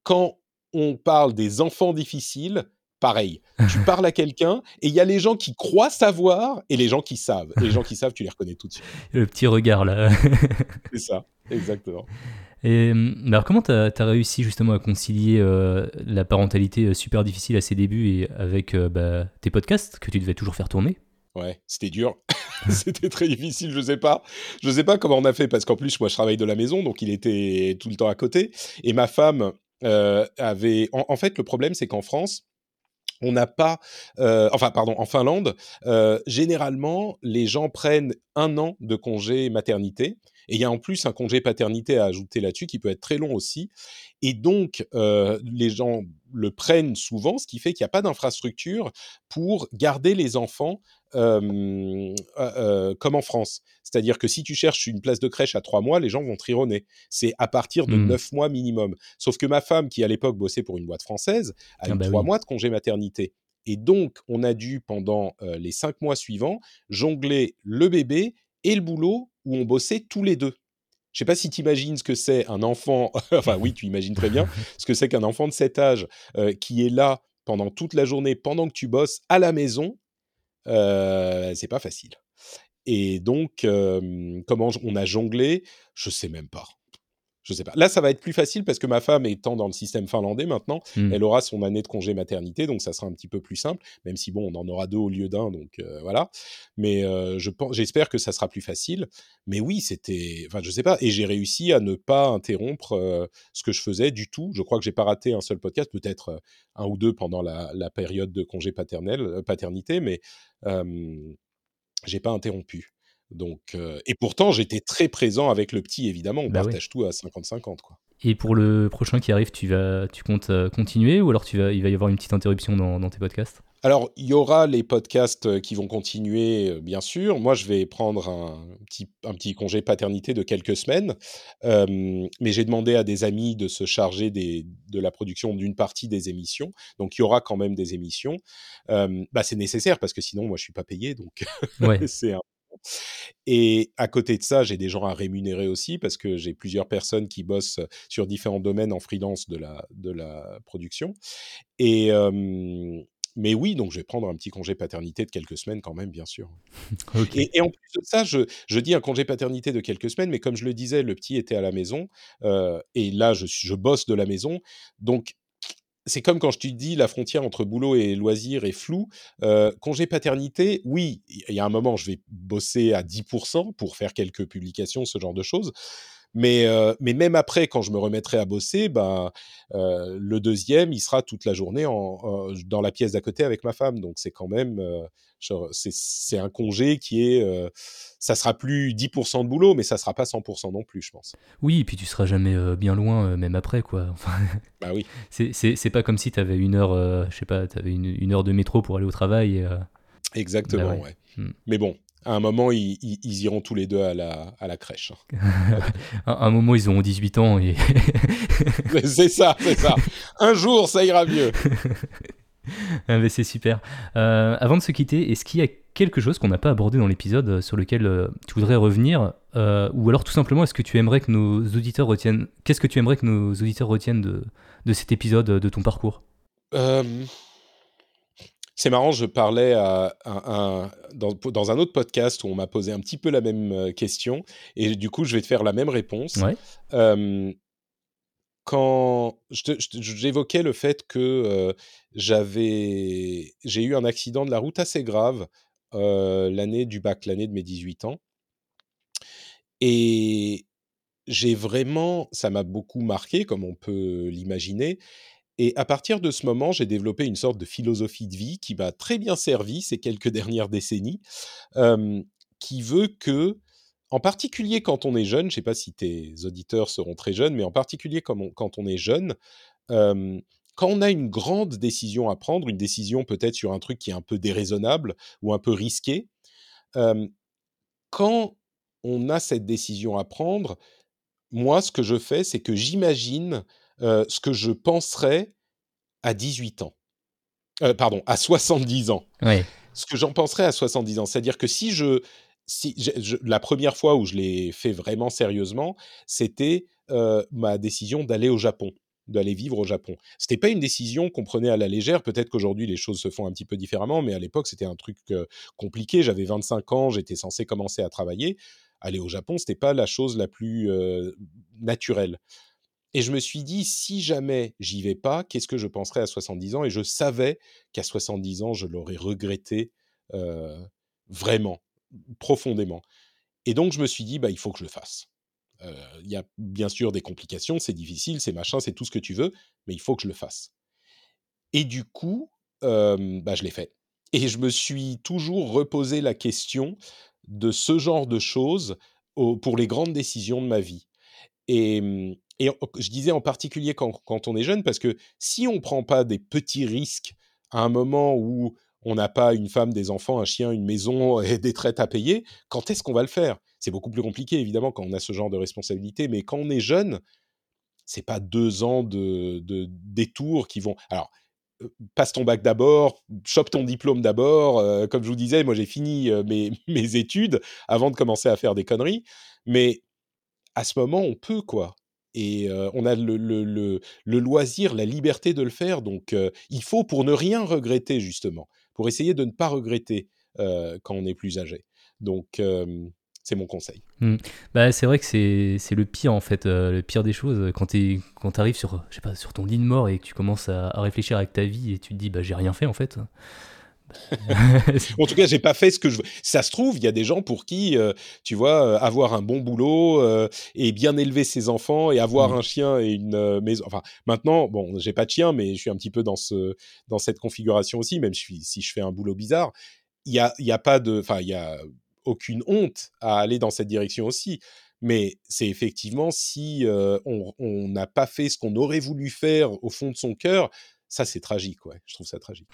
Quand on parle des enfants difficiles, pareil. Tu parles à quelqu'un et il y a les gens qui croient savoir et les gens qui savent. Et les gens qui savent, tu les reconnais tout de suite. Le petit regard là. c'est ça, exactement. Et alors comment tu as, réussi justement à concilier euh, la parentalité euh, super difficile à ses débuts et avec euh, bah, tes podcasts que tu devais toujours faire tourner? Ouais, c'était dur. c'était très difficile, je sais pas. Je sais pas comment on a fait parce qu'en plus moi je travaille de la maison donc il était tout le temps à côté et ma femme avait en, fait le problème c'est qu'en France on n'a pas, enfin pardon, en Finlande, généralement les gens prennent un an de congé maternité et il y a en plus un congé paternité à ajouter là-dessus qui peut être très long aussi. Et donc, euh, les gens le prennent souvent, ce qui fait qu'il n'y a pas d'infrastructure pour garder les enfants euh, euh, comme en France. C'est-à-dire que si tu cherches une place de crèche à trois mois, les gens vont trironner. C'est à partir de mmh. neuf mois minimum. Sauf que ma femme, qui à l'époque bossait pour une boîte française, a ah eu bah trois mois de congé maternité. Et donc, on a dû, pendant les cinq mois suivants, jongler le bébé et le boulot où on bossait tous les deux. Je sais pas si tu imagines ce que c'est un enfant, enfin oui, tu imagines très bien ce que c'est qu'un enfant de cet âge euh, qui est là pendant toute la journée, pendant que tu bosses à la maison, euh, c'est pas facile. Et donc, euh, comment on a jonglé, je sais même pas. Je sais pas. Là, ça va être plus facile parce que ma femme étant dans le système finlandais maintenant, hmm. elle aura son année de congé maternité, donc ça sera un petit peu plus simple. Même si bon, on en aura deux au lieu d'un, donc euh, voilà. Mais euh, je pense, j'espère que ça sera plus facile. Mais oui, c'était, enfin, je sais pas. Et j'ai réussi à ne pas interrompre euh, ce que je faisais du tout. Je crois que j'ai pas raté un seul podcast, peut-être un ou deux pendant la, période de congé paternel, paternité, mais j'ai pas interrompu. Donc, euh, et pourtant, j'étais très présent avec le petit, évidemment. On bah partage tout à 50-50. Quoi. Et pour le prochain qui arrive, tu, vas, tu comptes euh, continuer ou alors tu vas, il va y avoir une petite interruption dans, tes podcasts? Alors, il y aura les podcasts qui vont continuer, bien sûr. Moi, je vais prendre un petit, un petit congé paternité de quelques semaines. mais j'ai demandé à des amis de se charger des, de la production d'une partie des émissions. Donc, il y aura quand même des émissions. bah, c'est nécessaire parce que sinon, moi, je suis pas payé. Donc, c'est un et à côté de ça, j'ai des gens à rémunérer aussi parce que j'ai plusieurs personnes qui bossent sur différents domaines en freelance de la, de la production. Et, mais oui, donc je vais prendre un petit congé paternité de quelques semaines quand même, bien sûr. et, en plus de ça, je, je, dis un congé paternité de quelques semaines, mais comme je le disais, le petit était à la maison et là, je, je bosse de la maison. Donc, c'est comme quand je te dis la frontière entre boulot et loisir est floue. Euh, congé paternité, oui, il y a un moment, je vais bosser à 10% pour faire quelques publications, ce genre de choses. Mais, euh, mais même après, quand je me remettrai à bosser, ben, euh, le deuxième, il sera toute la journée en, dans la pièce d'à côté avec ma femme. Donc c'est quand même, c'est un congé qui est, ça sera plus 10% de boulot, mais ça sera pas 100% non plus, je pense. Oui, et puis tu seras jamais bien loin, même après, quoi. Enfin, bah oui. C'est pas comme si tu avais une heure, je sais pas, tu avais une, une, heure de métro pour aller au travail. Exactement, bah ouais. Hmm. Mais bon, à un moment, ils, iront tous les deux à la, à la crèche. à un moment, ils auront 18 ans. Et... c'est ça, c'est ça. Un jour, ça ira mieux. Ah, c'est super. Euh, avant de se quitter, est-ce qu'il y a quelque chose qu'on n'a pas abordé dans l'épisode euh, sur lequel euh, tu voudrais revenir Ou alors tout simplement, est-ce que tu aimerais que nos auditeurs retiennent... Qu'est-ce que tu aimerais que nos auditeurs retiennent de, de cet épisode, de ton parcours? C'est marrant, je parlais à, dans, un autre podcast où on m'a posé un petit peu la même euh, question, et du coup, je vais te faire la même réponse. quand j'évoquais le fait que euh, j'avais, j'ai eu un accident de la route assez grave euh, l'année du bac, l'année de mes 18 ans, et j'ai vraiment, ça m'a beaucoup marqué, comme on peut l'imaginer, et à partir de ce moment, j'ai développé une sorte de philosophie de vie qui m'a très bien servi ces quelques dernières décennies, qui veut que, en particulier quand on est jeune, je ne sais pas si tes auditeurs seront très jeunes, mais en particulier quand on, quand on est jeune, quand on a une grande décision à prendre, une décision peut-être sur un truc qui est un peu déraisonnable ou un peu risqué, quand on a cette décision à prendre, moi, ce que je fais, c'est que j'imagine ce que je penserais à 18 ans. pardon, à 70 ans. Ce que j'en penserais à 70 ans. C'est-à-dire que si je. Si la première fois où je l'ai fait vraiment sérieusement, c'était ma décision d'aller au Japon d'aller vivre au Japon. C'était pas une décision qu'on prenait à la légère. Peut-être qu'aujourd'hui les choses se font un petit peu différemment, mais à l'époque c'était un truc compliqué. J'avais 25 ans, j'étais censé commencer à travailler. Aller au Japon, c'était pas la chose la plus naturelle. Et je me suis dit, si jamais j'y vais pas, qu'est-ce que je penserais à 70 ans? Et je savais qu'à 70 ans, je l'aurais regretté vraiment, profondément. Et donc, je me suis dit, bah, il faut que je le fasse. Il y a bien sûr des complications, c'est difficile, c'est machin, c'est tout ce que tu veux, mais il faut que je le fasse. Et du coup, bah, je l'ai fait. Et je me suis toujours reposé la question de ce genre de choses pour les grandes décisions de ma vie. Et, et je disais en particulier quand, on est jeune, parce que si on ne prend pas des petits risques à un moment où on n'a pas une femme, des enfants, un chien, une maison et des traites à payer, quand est-ce qu'on va le faire? C'est beaucoup plus compliqué, évidemment, quand on a ce genre de responsabilité, mais quand on est jeune, c'est pas deux ans de, détours qui vont... Alors, passe ton bac d'abord, chope ton diplôme d'abord. comme je vous disais, moi j'ai fini mes, études avant de commencer à faire des conneries. Mais à ce moment, on peut, quoi et on a le, loisir, la liberté de le faire. Donc, il faut pour ne rien regretter, justement, pour essayer de ne pas regretter quand on est plus âgé. Donc, C'est mon conseil. Hmm. Bah, c'est vrai que c'est le pire en fait, le pire des choses. Quand tu arrives sur, sur ton lit de mort et que tu commences à, réfléchir avec ta vie et tu te dis bah j'ai rien fait en fait. en tout cas, j'ai pas fait ce que je veux. Ça se trouve, il y a des gens pour qui, euh, tu vois, euh, avoir un bon boulot et bien élever ses enfants et avoir hmm. un chien et une maison. Enfin, maintenant, bon, j'ai pas de chien, mais je suis un petit peu dans ce dans cette configuration aussi, même si, si je fais un boulot bizarre. Il y a, y a pas de, enfin, il y a aucune honte à aller dans cette direction aussi. Mais c'est effectivement si on n'a pas fait ce qu'on aurait voulu faire au fond de son cœur, ça c'est tragique, ouais. Je trouve ça tragique.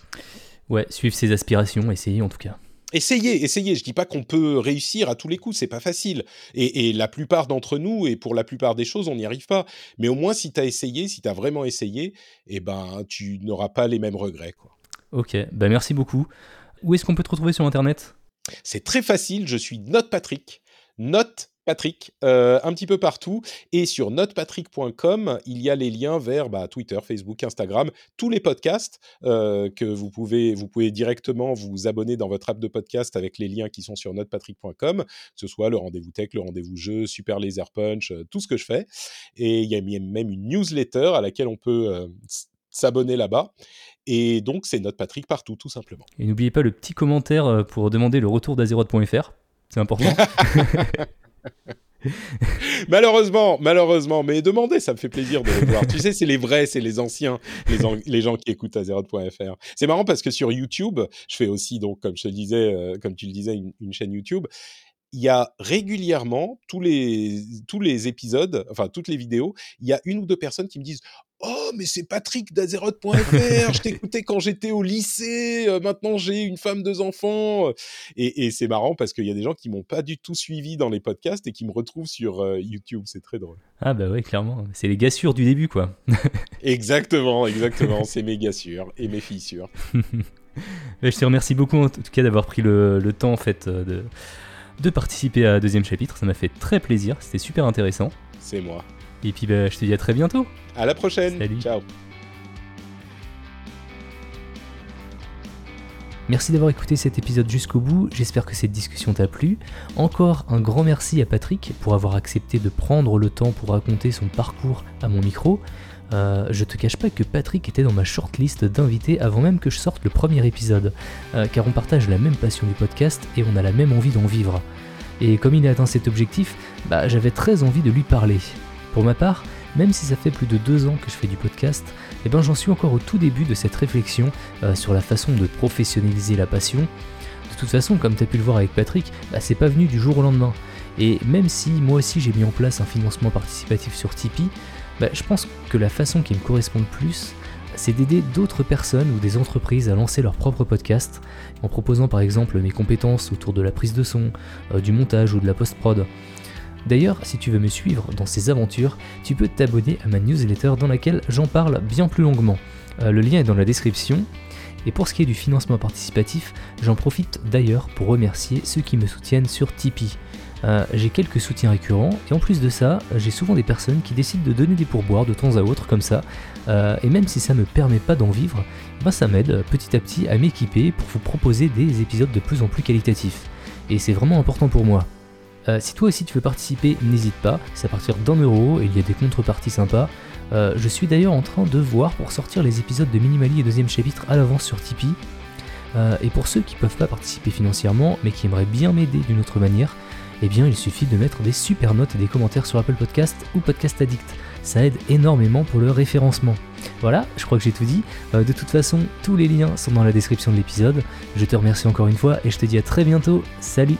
Ouais, suivre ses aspirations, essayer en tout cas. Essayez, essayez. Je dis pas qu'on peut réussir à tous les coups, c'est pas facile. Et, la plupart d'entre nous, et pour la plupart des choses, on n'y arrive pas. Mais au moins, si tu as essayé, si tu as vraiment essayé, eh ben, tu n'auras pas les mêmes regrets. Quoi. Ok, bah merci beaucoup. Où est-ce qu'on peut te retrouver sur Internet? C'est très facile, je suis Note Patrick. Note Patrick, euh, un petit peu partout. Et sur notepatrick.com, il y a les liens vers bah, Twitter, Facebook, Instagram, tous les podcasts euh, que vous pouvez, vous pouvez directement vous abonner dans votre app de podcast avec les liens qui sont sur notepatrick.com, que ce soit le rendez-vous tech, le rendez-vous jeu, Super Laser Punch, euh, tout ce que je fais. Et il y a même une newsletter à laquelle on peut s'abonner là-bas. Et donc, c'est notre Patrick partout, tout simplement. Et n'oubliez pas le petit commentaire pour demander le retour d'Azeroth.fr. C'est important. malheureusement, malheureusement, mais demandez, ça me fait plaisir de les voir. tu sais, c'est les vrais, c'est les anciens, les, gens qui écoutent Azeroth.fr. C'est marrant parce que sur YouTube, je fais aussi, donc, comme je disais, euh, comme tu le disais, une chaîne YouTube il y a régulièrement tous les tous les épisodes, enfin toutes les vidéos, il y a une ou deux personnes qui me disent Oh, mais c'est Patrick d'Azeroth.fr, je t'écoutais quand j'étais au lycée, euh, maintenant j'ai une femme, deux enfants. Et, c'est marrant parce qu'il y a des gens qui m'ont pas du tout suivi dans les podcasts et qui me retrouvent sur euh, YouTube, c'est très drôle. Ah bah oui, clairement, c'est les gars sûrs du début, quoi. exactement, exactement, c'est mes gars sûrs et mes filles sûres. je te remercie beaucoup en tout cas d'avoir pris le, le temps en fait de de participer à deuxième chapitre. Ça m'a fait très plaisir, c'était super intéressant. C'est moi. Et puis bah, je te dis à très bientôt. À la prochaine. Salut. Ciao. Merci d'avoir écouté cet épisode jusqu'au bout, j'espère que cette discussion t'a plu. Encore un grand merci à Patrick pour avoir accepté de prendre le temps pour raconter son parcours à mon micro. Euh, je te cache pas que Patrick était dans ma shortlist d'invités avant même que je sorte le premier épisode, euh, car on partage la même passion du podcast et on a la même envie d'en vivre. Et comme il a atteint cet objectif, bah, j'avais très envie de lui parler. Pour ma part, même si ça fait plus de deux ans que je fais du podcast, eh ben j'en suis encore au tout début de cette réflexion euh, sur la façon de professionnaliser la passion. De toute façon, comme tu as pu le voir avec Patrick, bah, c'est pas venu du jour au lendemain. Et même si moi aussi j'ai mis en place un financement participatif sur Tipeee, bah, je pense que la façon qui me correspond le plus, c'est d'aider d'autres personnes ou des entreprises à lancer leur propre podcast, en proposant par exemple mes compétences autour de la prise de son, euh, du montage ou de la post-prod. D'ailleurs, si tu veux me suivre dans ces aventures, tu peux t'abonner à ma newsletter dans laquelle j'en parle bien plus longuement. Euh, le lien est dans la description. Et pour ce qui est du financement participatif, j'en profite d'ailleurs pour remercier ceux qui me soutiennent sur Tipeee. Euh, j'ai quelques soutiens récurrents et en plus de ça, j'ai souvent des personnes qui décident de donner des pourboires de temps à autre comme ça. Euh, et même si ça ne me permet pas d'en vivre, ben ça m'aide petit à petit à m'équiper pour vous proposer des épisodes de plus en plus qualitatifs. Et c'est vraiment important pour moi. Euh, si toi aussi tu veux participer, n'hésite pas, c'est à partir d'un euro et il y a des contreparties sympas. je suis d'ailleurs en train de voir pour sortir les épisodes de Minimali et deuxième chapitre à l'avance sur Tipeee. et pour ceux qui ne peuvent pas participer financièrement mais qui aimeraient bien m'aider d'une autre manière, eh bien il suffit de mettre des super notes et des commentaires sur Apple Podcast ou Podcast Addict. Ça aide énormément pour le référencement. Voilà, je crois que j'ai tout dit. Euh, de toute façon, tous les liens sont dans la description de l'épisode. Je te remercie encore une fois et je te dis à très bientôt. Salut